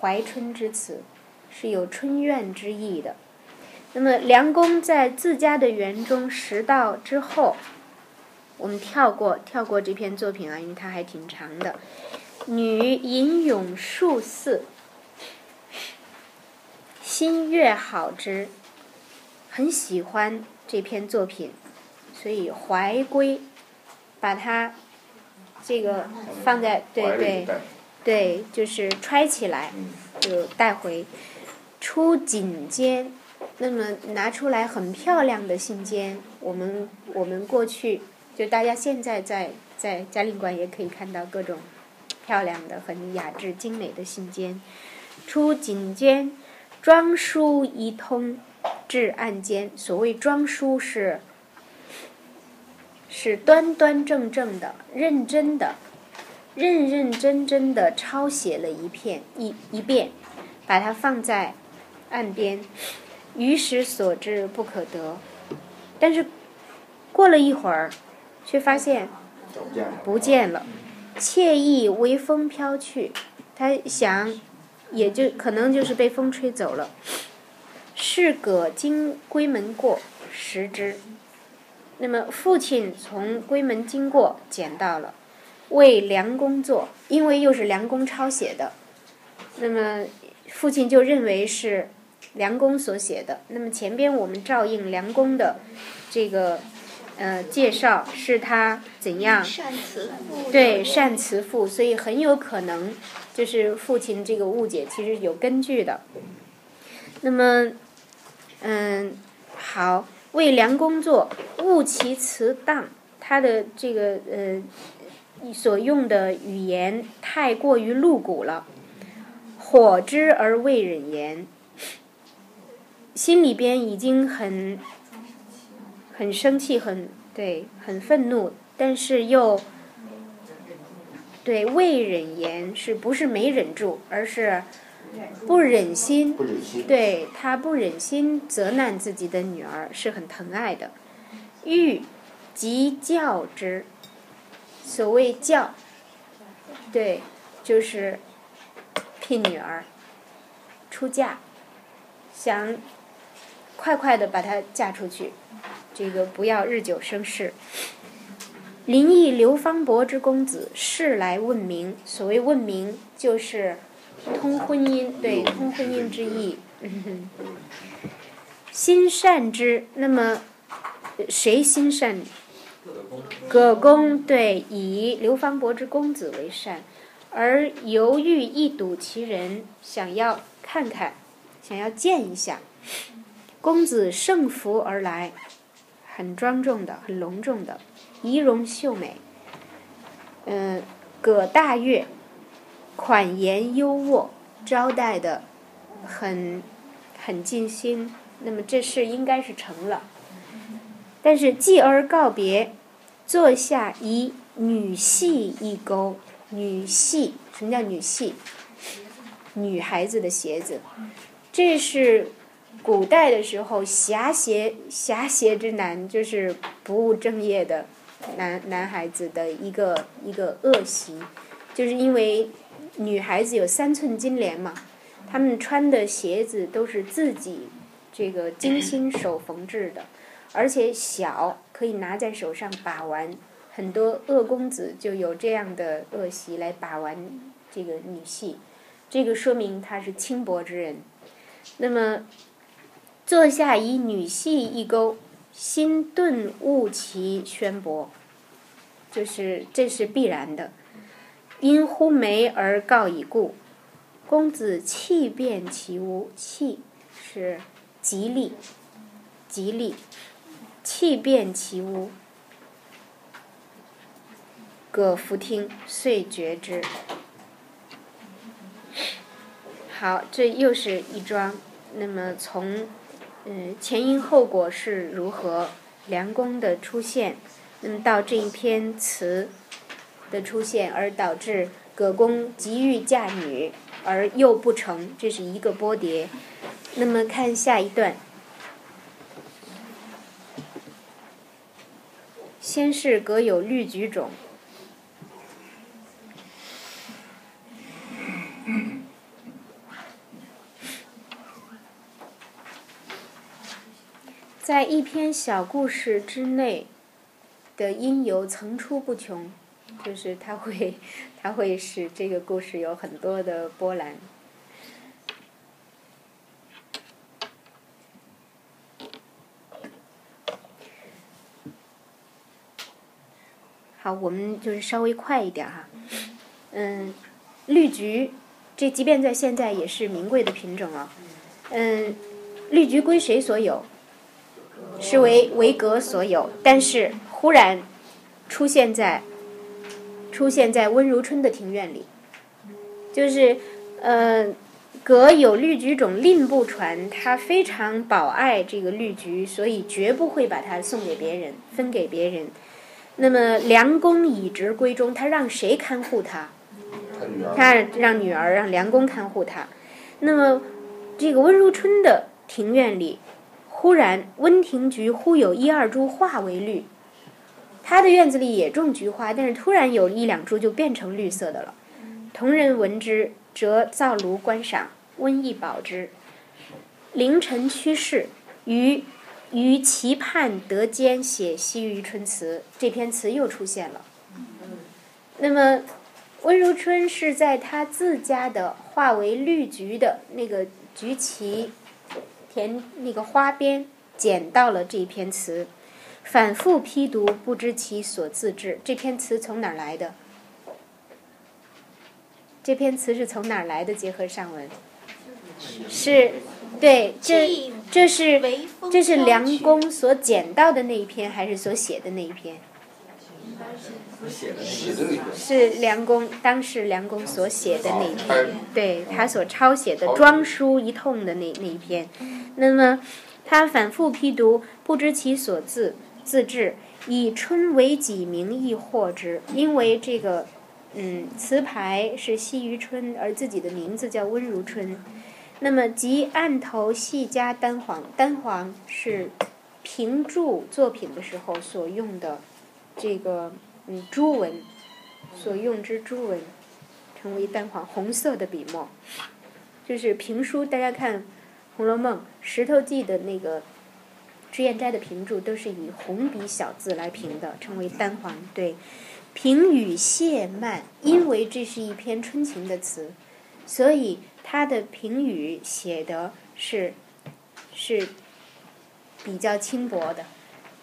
S1: 怀春之词，是有春怨之意的。那么，梁公在自家的园中拾到之后。我们跳过跳过这篇作品啊，因为它还挺长的。女吟咏数四，心悦好之，很喜欢这篇作品，所以怀归，把它这个放在对对对，就是揣起来就带回。出锦笺，那么拿出来很漂亮的信笺，我们我们过去。就大家现在在在嘉陵馆也可以看到各种漂亮的、很雅致精美的信笺。出锦笺，装书一通，至案间。所谓装书是是端端正正的、认真的、认认真真的抄写了一片一一遍，把它放在案边。于时所至不可得，但是过了一会儿。却发现不见了，惬意微风飘去。他想，也就可能就是被风吹走了。是葛经闺门过，识之。那么父亲从闺门经过，捡到了，为梁公作，因为又是梁公抄写的，那么父亲就认为是梁公所写的。那么前边我们照应梁公的这个呃介绍，是他怎样
S2: 善慈父
S1: 对善慈父，所以很有可能就是父亲这个误解其实有根据的。那么，嗯，好，为梁公作，误其辞当，他的这个呃所用的语言太过于露骨了，火之而未忍言，心里边已经很很生气，很对，很愤怒，但是又对未忍言，是不是没忍住，而是不忍心
S5: 不忍心。
S1: 对他不忍心责难自己的女儿，是很疼爱的。欲即教之，所谓教，对，就是聘女儿出嫁，想快快的把她嫁出去，这个不要日久生事。林毅刘方伯之公子，世来问名。所谓问名，就是通婚姻，对，通婚姻之意。心善之，那么谁心善？葛公对以刘方伯之公子为善，而犹豫一睹其人，想要看看，想要见一下。公子盛服而来，很庄重的，很隆重的，仪容秀美。嗯、葛大悦，款言优渥，招待的很很尽心。那么这事应该是成了。但是继而告别，坐下以女系一钩。女系，什么叫女系？女孩子的鞋子，这是古代的时候侠邪侠邪之男，就是不务正业的男男孩子的一个一个恶习，就是因为女孩子有三寸金莲嘛，他们穿的鞋子都是自己这个精心手缝制的。而且小，可以拿在手上把玩。很多恶公子就有这样的恶习来把玩这个女系，这个说明他是轻薄之人。那么，坐下以女戏一钩，心顿悟其宣博，就是这是必然的。因呼梅而告已故，公子气变其屋，气是吉利，吉利。气变其屋，葛福听，遂绝之。好，这又是一桩。那么从前因后果是如何，梁公的出现，那么到这一篇词的出现，而导致葛公急欲嫁女而又不成，这是一个波叠。那么看下一段。先是葛有绿菊种，在一篇小故事之内的因由层出不穷，就是它会，它会使这个故事有很多的波澜。好，我们就是稍微快一点哈。嗯，绿菊，这即便在现在也是名贵的品种啊。嗯，绿菊归谁所有？是为为葛所有，但是忽然出现在出现在温如春的庭院里，就是呃，葛有绿菊种令不传，他非常保爱这个绿菊，所以绝不会把它送给别人，分给别人。那么梁公以职归中，他让谁看护他？
S5: 他
S1: 让女儿让梁公看护他。那么这个温如春的庭院里，忽然温庭菊忽有一二株化为绿。他的院子里也种菊花，但是突然有一两株就变成绿色的了。同人闻之，则造炉观赏，温亦保之。凌晨趋势，于于其畔得间写西于春词，这篇词又出现了。那么，温如春是在他自家的化为绿菊的那个菊旗田那个花边捡到了这篇词，反复批读，不知其所自制。这篇词从哪儿来的？这篇词是从哪儿来的？结合上文，是，对，这这是这是梁公所捡到的那一篇，还是所写的那一篇？
S3: 写的那个
S1: 是梁公当时梁公所写的那一篇，对他所抄写的装书一通的那那一篇。那么他反复批读，不知其所字自制，以春为己名义获之。因为这个，嗯，词牌是西于春，而自己的名字叫温如春。那么即案头细加丹黄，丹黄是评注作品的时候所用的这个嗯朱文，所用之朱文，成为丹黄红色的笔墨，就是评书。大家看《红楼梦》石头记的那个脂砚斋的评注，都是以红笔小字来评的，称为丹黄。对，评语谢曼，因为这是一篇春情的词，所以他的评语写的是是比较轻薄的。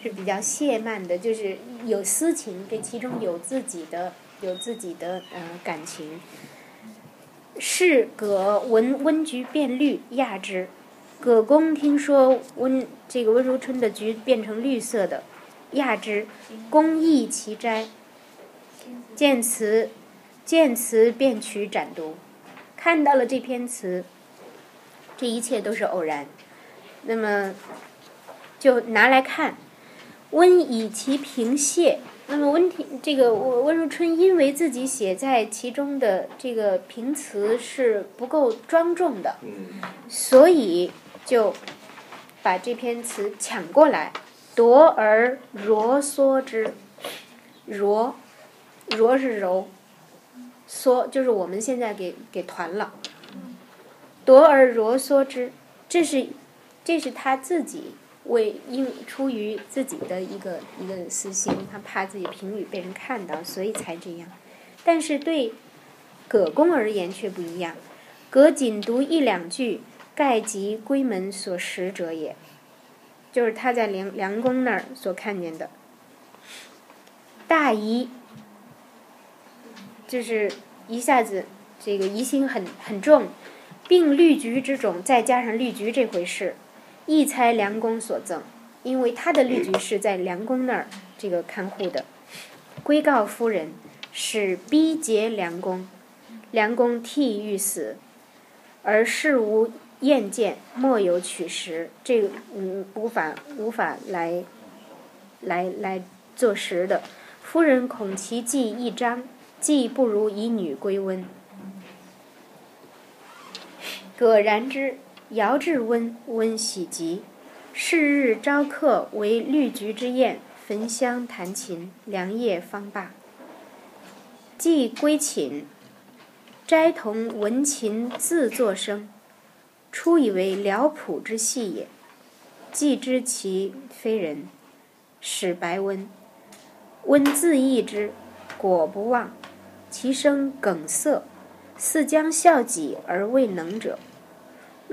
S1: 是比较谢曼的，就是有私情，这其中有自己的有自己的呃感情。是葛闻温菊变绿，亚之。葛公听说温这个温如春的菊变成绿色的，亚之。公忆其斋，见词，见词便取展读，看到了这篇词，这一切都是偶然。那么就拿来看。温以其平谢，那么温庭这个温温如春因为自己写在其中的这个平词是不够庄重的，所以就把这篇词抢过来，夺而揉缩之，揉，揉是揉，缩就是我们现在给给团了，夺而揉缩之，这是这是他自己。为因出于自己的一个一个私心，他怕自己评语被人看到，所以才这样。但是对葛公而言却不一样，葛仅读一两句，盖及闺门所识者也，就是他在梁梁公那儿所看见的。大疑，就是一下子这个疑心很很重，并绿菊之种，再加上绿菊这回事。亦猜梁公所赠，因为他的绿菊是在梁公那儿这个看护的。归告夫人，使逼劫梁公，梁公替欲死，而事无厌见，莫有取实。这个嗯无法无法来来来作实的。夫人恐其计一张，计不如以女归温。葛然之。遥至温，温喜极。是日招客为绿菊之宴，焚香弹琴，良夜方罢。既归寝，斋童闻琴自作声，初以为辽谱之戏也，既知其非人，使白温。温自忆之，果不忘。其声梗塞，似将笑己而未能者。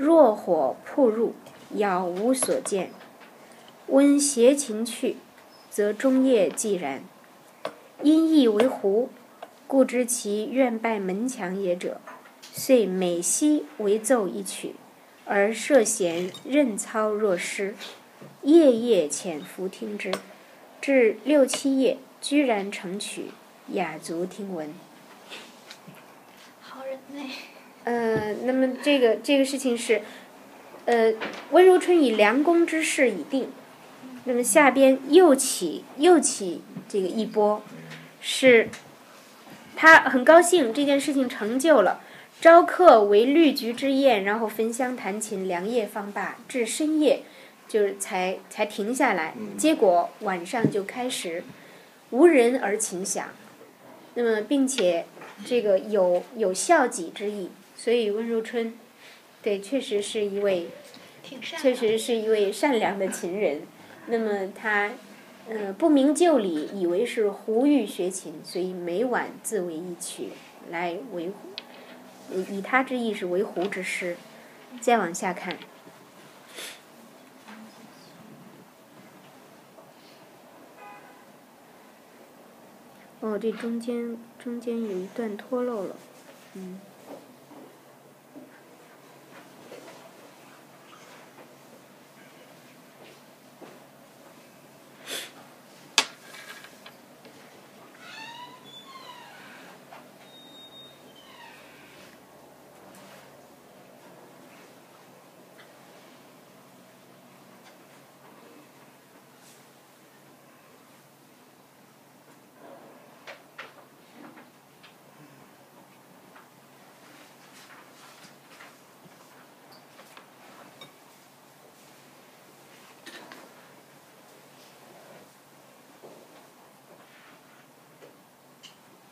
S1: 若火扑入，杳无所见。温携琴去，则终夜寂然。因意为狐，故知其愿拜门墙也者，遂每夕为奏一曲，而涉弦任操若诗，夜夜潜伏听之，至六七夜，居然成曲，雅足听闻。
S2: 好人呢？
S1: 呃，那么这个这个事情是，呃，温如春以梁公之事已定，那么下边又起又起这个一波，是，他很高兴这件事情成就了，招客为绿菊之宴，然后焚香弹琴，良夜方罢，至深夜，就是才才停下来，结果晚上就开始无人而琴响，那么并且这个有有孝己之意。所以温如春，对，确实是一位确实是一位善良的琴人。那么他，呃，不明就里，以为是胡玉学琴，所以每晚自为一曲来维护。以他之意是为胡之诗。再往下看。哦，这中间中间有一段脱落了，嗯。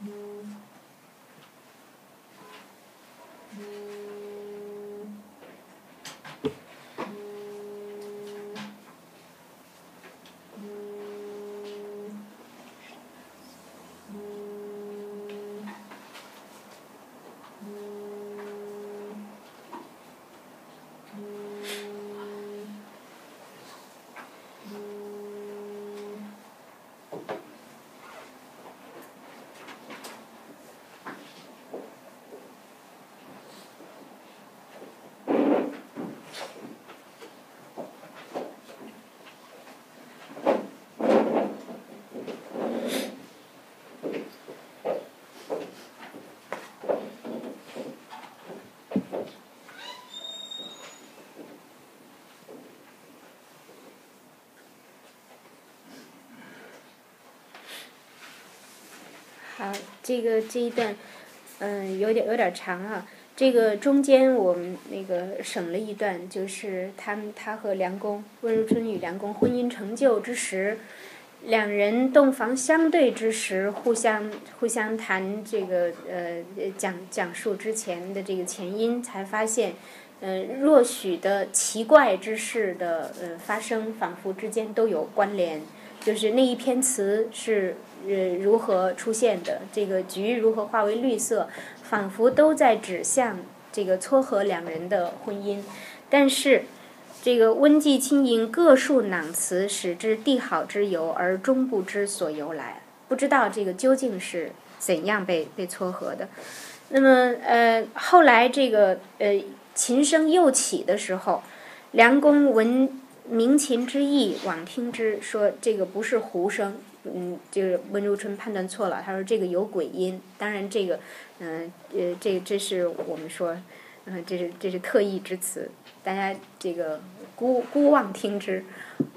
S1: Mm. 好，这个这一段，嗯，有点有点长啊。这个中间我们那个省了一段，就是他们他和梁公温如春与梁公婚姻成就之时，两人洞房相对之时，互相互相谈这个呃讲讲述之前的这个前因，才发现，嗯，若许的奇怪之事的呃发生，仿佛之间都有关联。就是那一篇词是呃如何出现的，这个菊如何化为绿色，仿佛都在指向这个撮合两人的婚姻。但是，这个温季轻吟各述囊词，使之帝好之由，而终不知所由来。不知道这个究竟是怎样被被撮合的。那么呃后来这个呃琴声又起的时候，梁公闻。鸣琴之意，往听之，说这个不是胡声，嗯，就是温如春判断错了，他说这个有鬼音。当然，这个，嗯，呃，这这是我们说，嗯，这是这是特意之词，大家这个孤孤妄听之，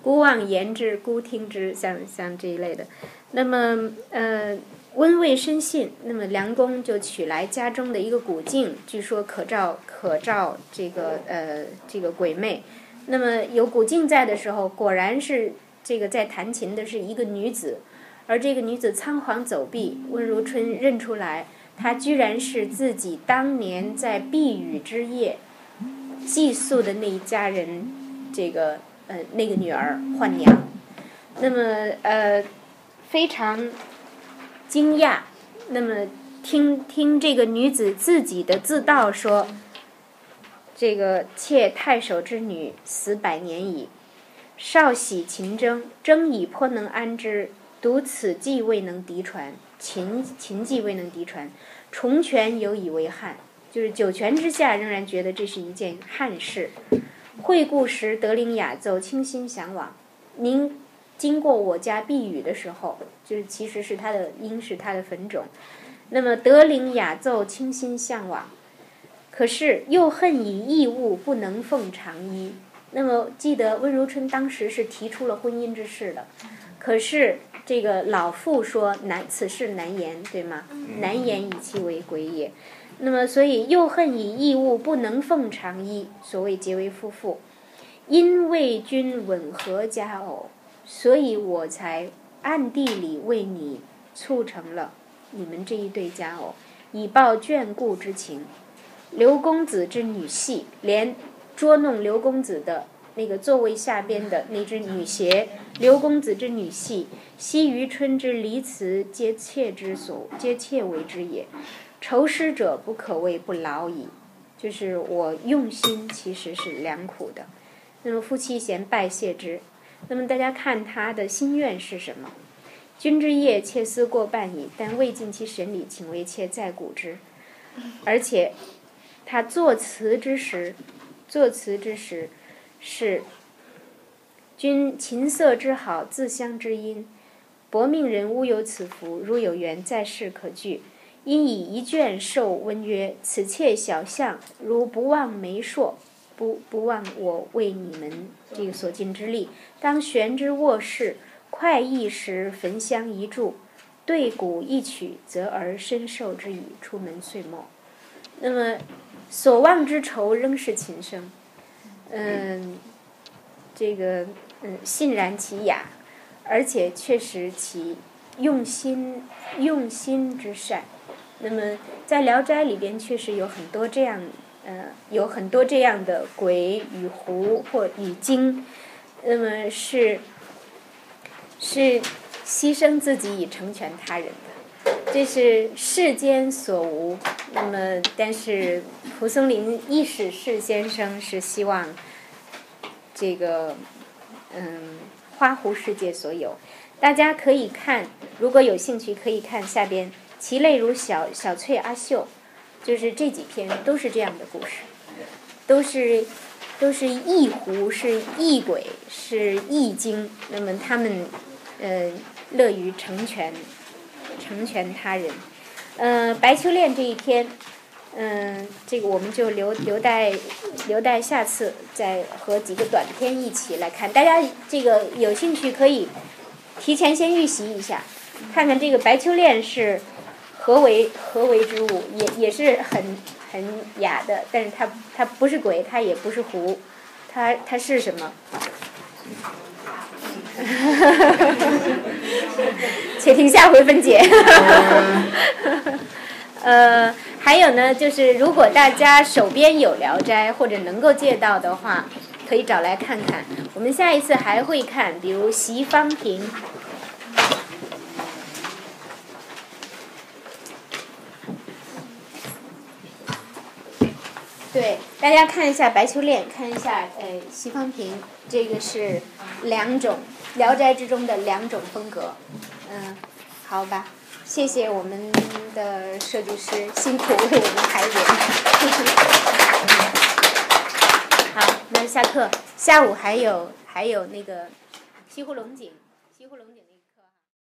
S1: 孤妄言之，孤听之，像像这一类的。那么，呃，温未深信，那么梁公就取来家中的一个古镜，据说可照可照这个呃这个鬼魅。那么有古镜在的时候，果然是这个在弹琴的是一个女子，而这个女子仓皇走避，温如春认出来，她居然是自己当年在避雨之夜寄宿的那一家人，这个呃那个女儿换娘。那么呃非常惊讶，那么听听这个女子自己的自道说。这个妾太守之女，死百年矣。少喜秦筝，筝已颇能安之，独此计未能敌传，琴琴技未能敌传，重权犹以为憾。就是九泉之下，仍然觉得这是一件憾事。会故时，德龄雅奏，倾心向往。您经过我家避雨的时候，就是其实是他的应是他的坟冢。那么德龄雅奏，倾心向往。可是又恨以异物不能奉长衣。那么记得温如春当时是提出了婚姻之事的，可是这个老妇说难，此事难言，对吗？难言以其为鬼也。那么所以又恨以异物不能奉长衣，所谓结为夫妇。因为君吻合佳偶，所以我才暗地里为你促成了你们这一对佳偶，以报眷顾之情。刘公子之女戏，连捉弄刘公子的那个座位下边的那只女鞋，刘公子之女戏，惜余春之离辞，皆妾之所，皆妾为之也。愁诗者不可谓不劳矣。就是我用心其实是良苦的。那么夫妻贤拜谢之。那么大家看他的心愿是什么？君之业，妾思过半矣，但未尽其审理，请为妾再古之。而且，他作词之时，作词之时是君琴瑟之好，自相之音。薄命人吾有此福，如有缘，在世可聚。因以一卷授温曰：“此妾小相，如不忘媒妁，不不忘我为你们这个所尽之力，当悬之卧室，快意时焚香一炷，对鼓一曲，则而深受之矣。出门岁末。那么所望之愁仍是琴声，嗯，这个嗯欣然其雅，而且确实其用心用心之善。那么在《聊斋》里边，确实有很多这样，呃，有很多这样的鬼与狐或与精，那么是是牺牲自己以成全他人的，这是世间所无。那么，但是蒲松龄意史士先生是希望这个嗯花湖世界所有。大家可以看，如果有兴趣，可以看下边。其类如小小翠阿秀，就是这几篇都是这样的故事，都是都是异狐，是异鬼，是异精。那么他们呃乐于成全成全他人。嗯，白秋恋这一篇，嗯，这个我们就留留待留待下次再和几个短篇一起来看。大家这个有兴趣可以提前先预习一下，看看这个白秋恋是。何为何为之物？也也是很很雅的，但是它它不是鬼，它也不是狐，它它是什么？且听下回分解。呃，还有呢，就是如果大家手边有《聊斋》或者能够借到的话，可以找来看看。我们下一次还会看，比如席方平。对，大家看一下《白秋恋》，看一下呃《席方平》，这个是两种《聊斋》之中的两种风格。嗯，好吧，谢谢我们的设计师辛苦为我们排演。好，那下课，下午还有还有那个西湖龙井，西湖龙井。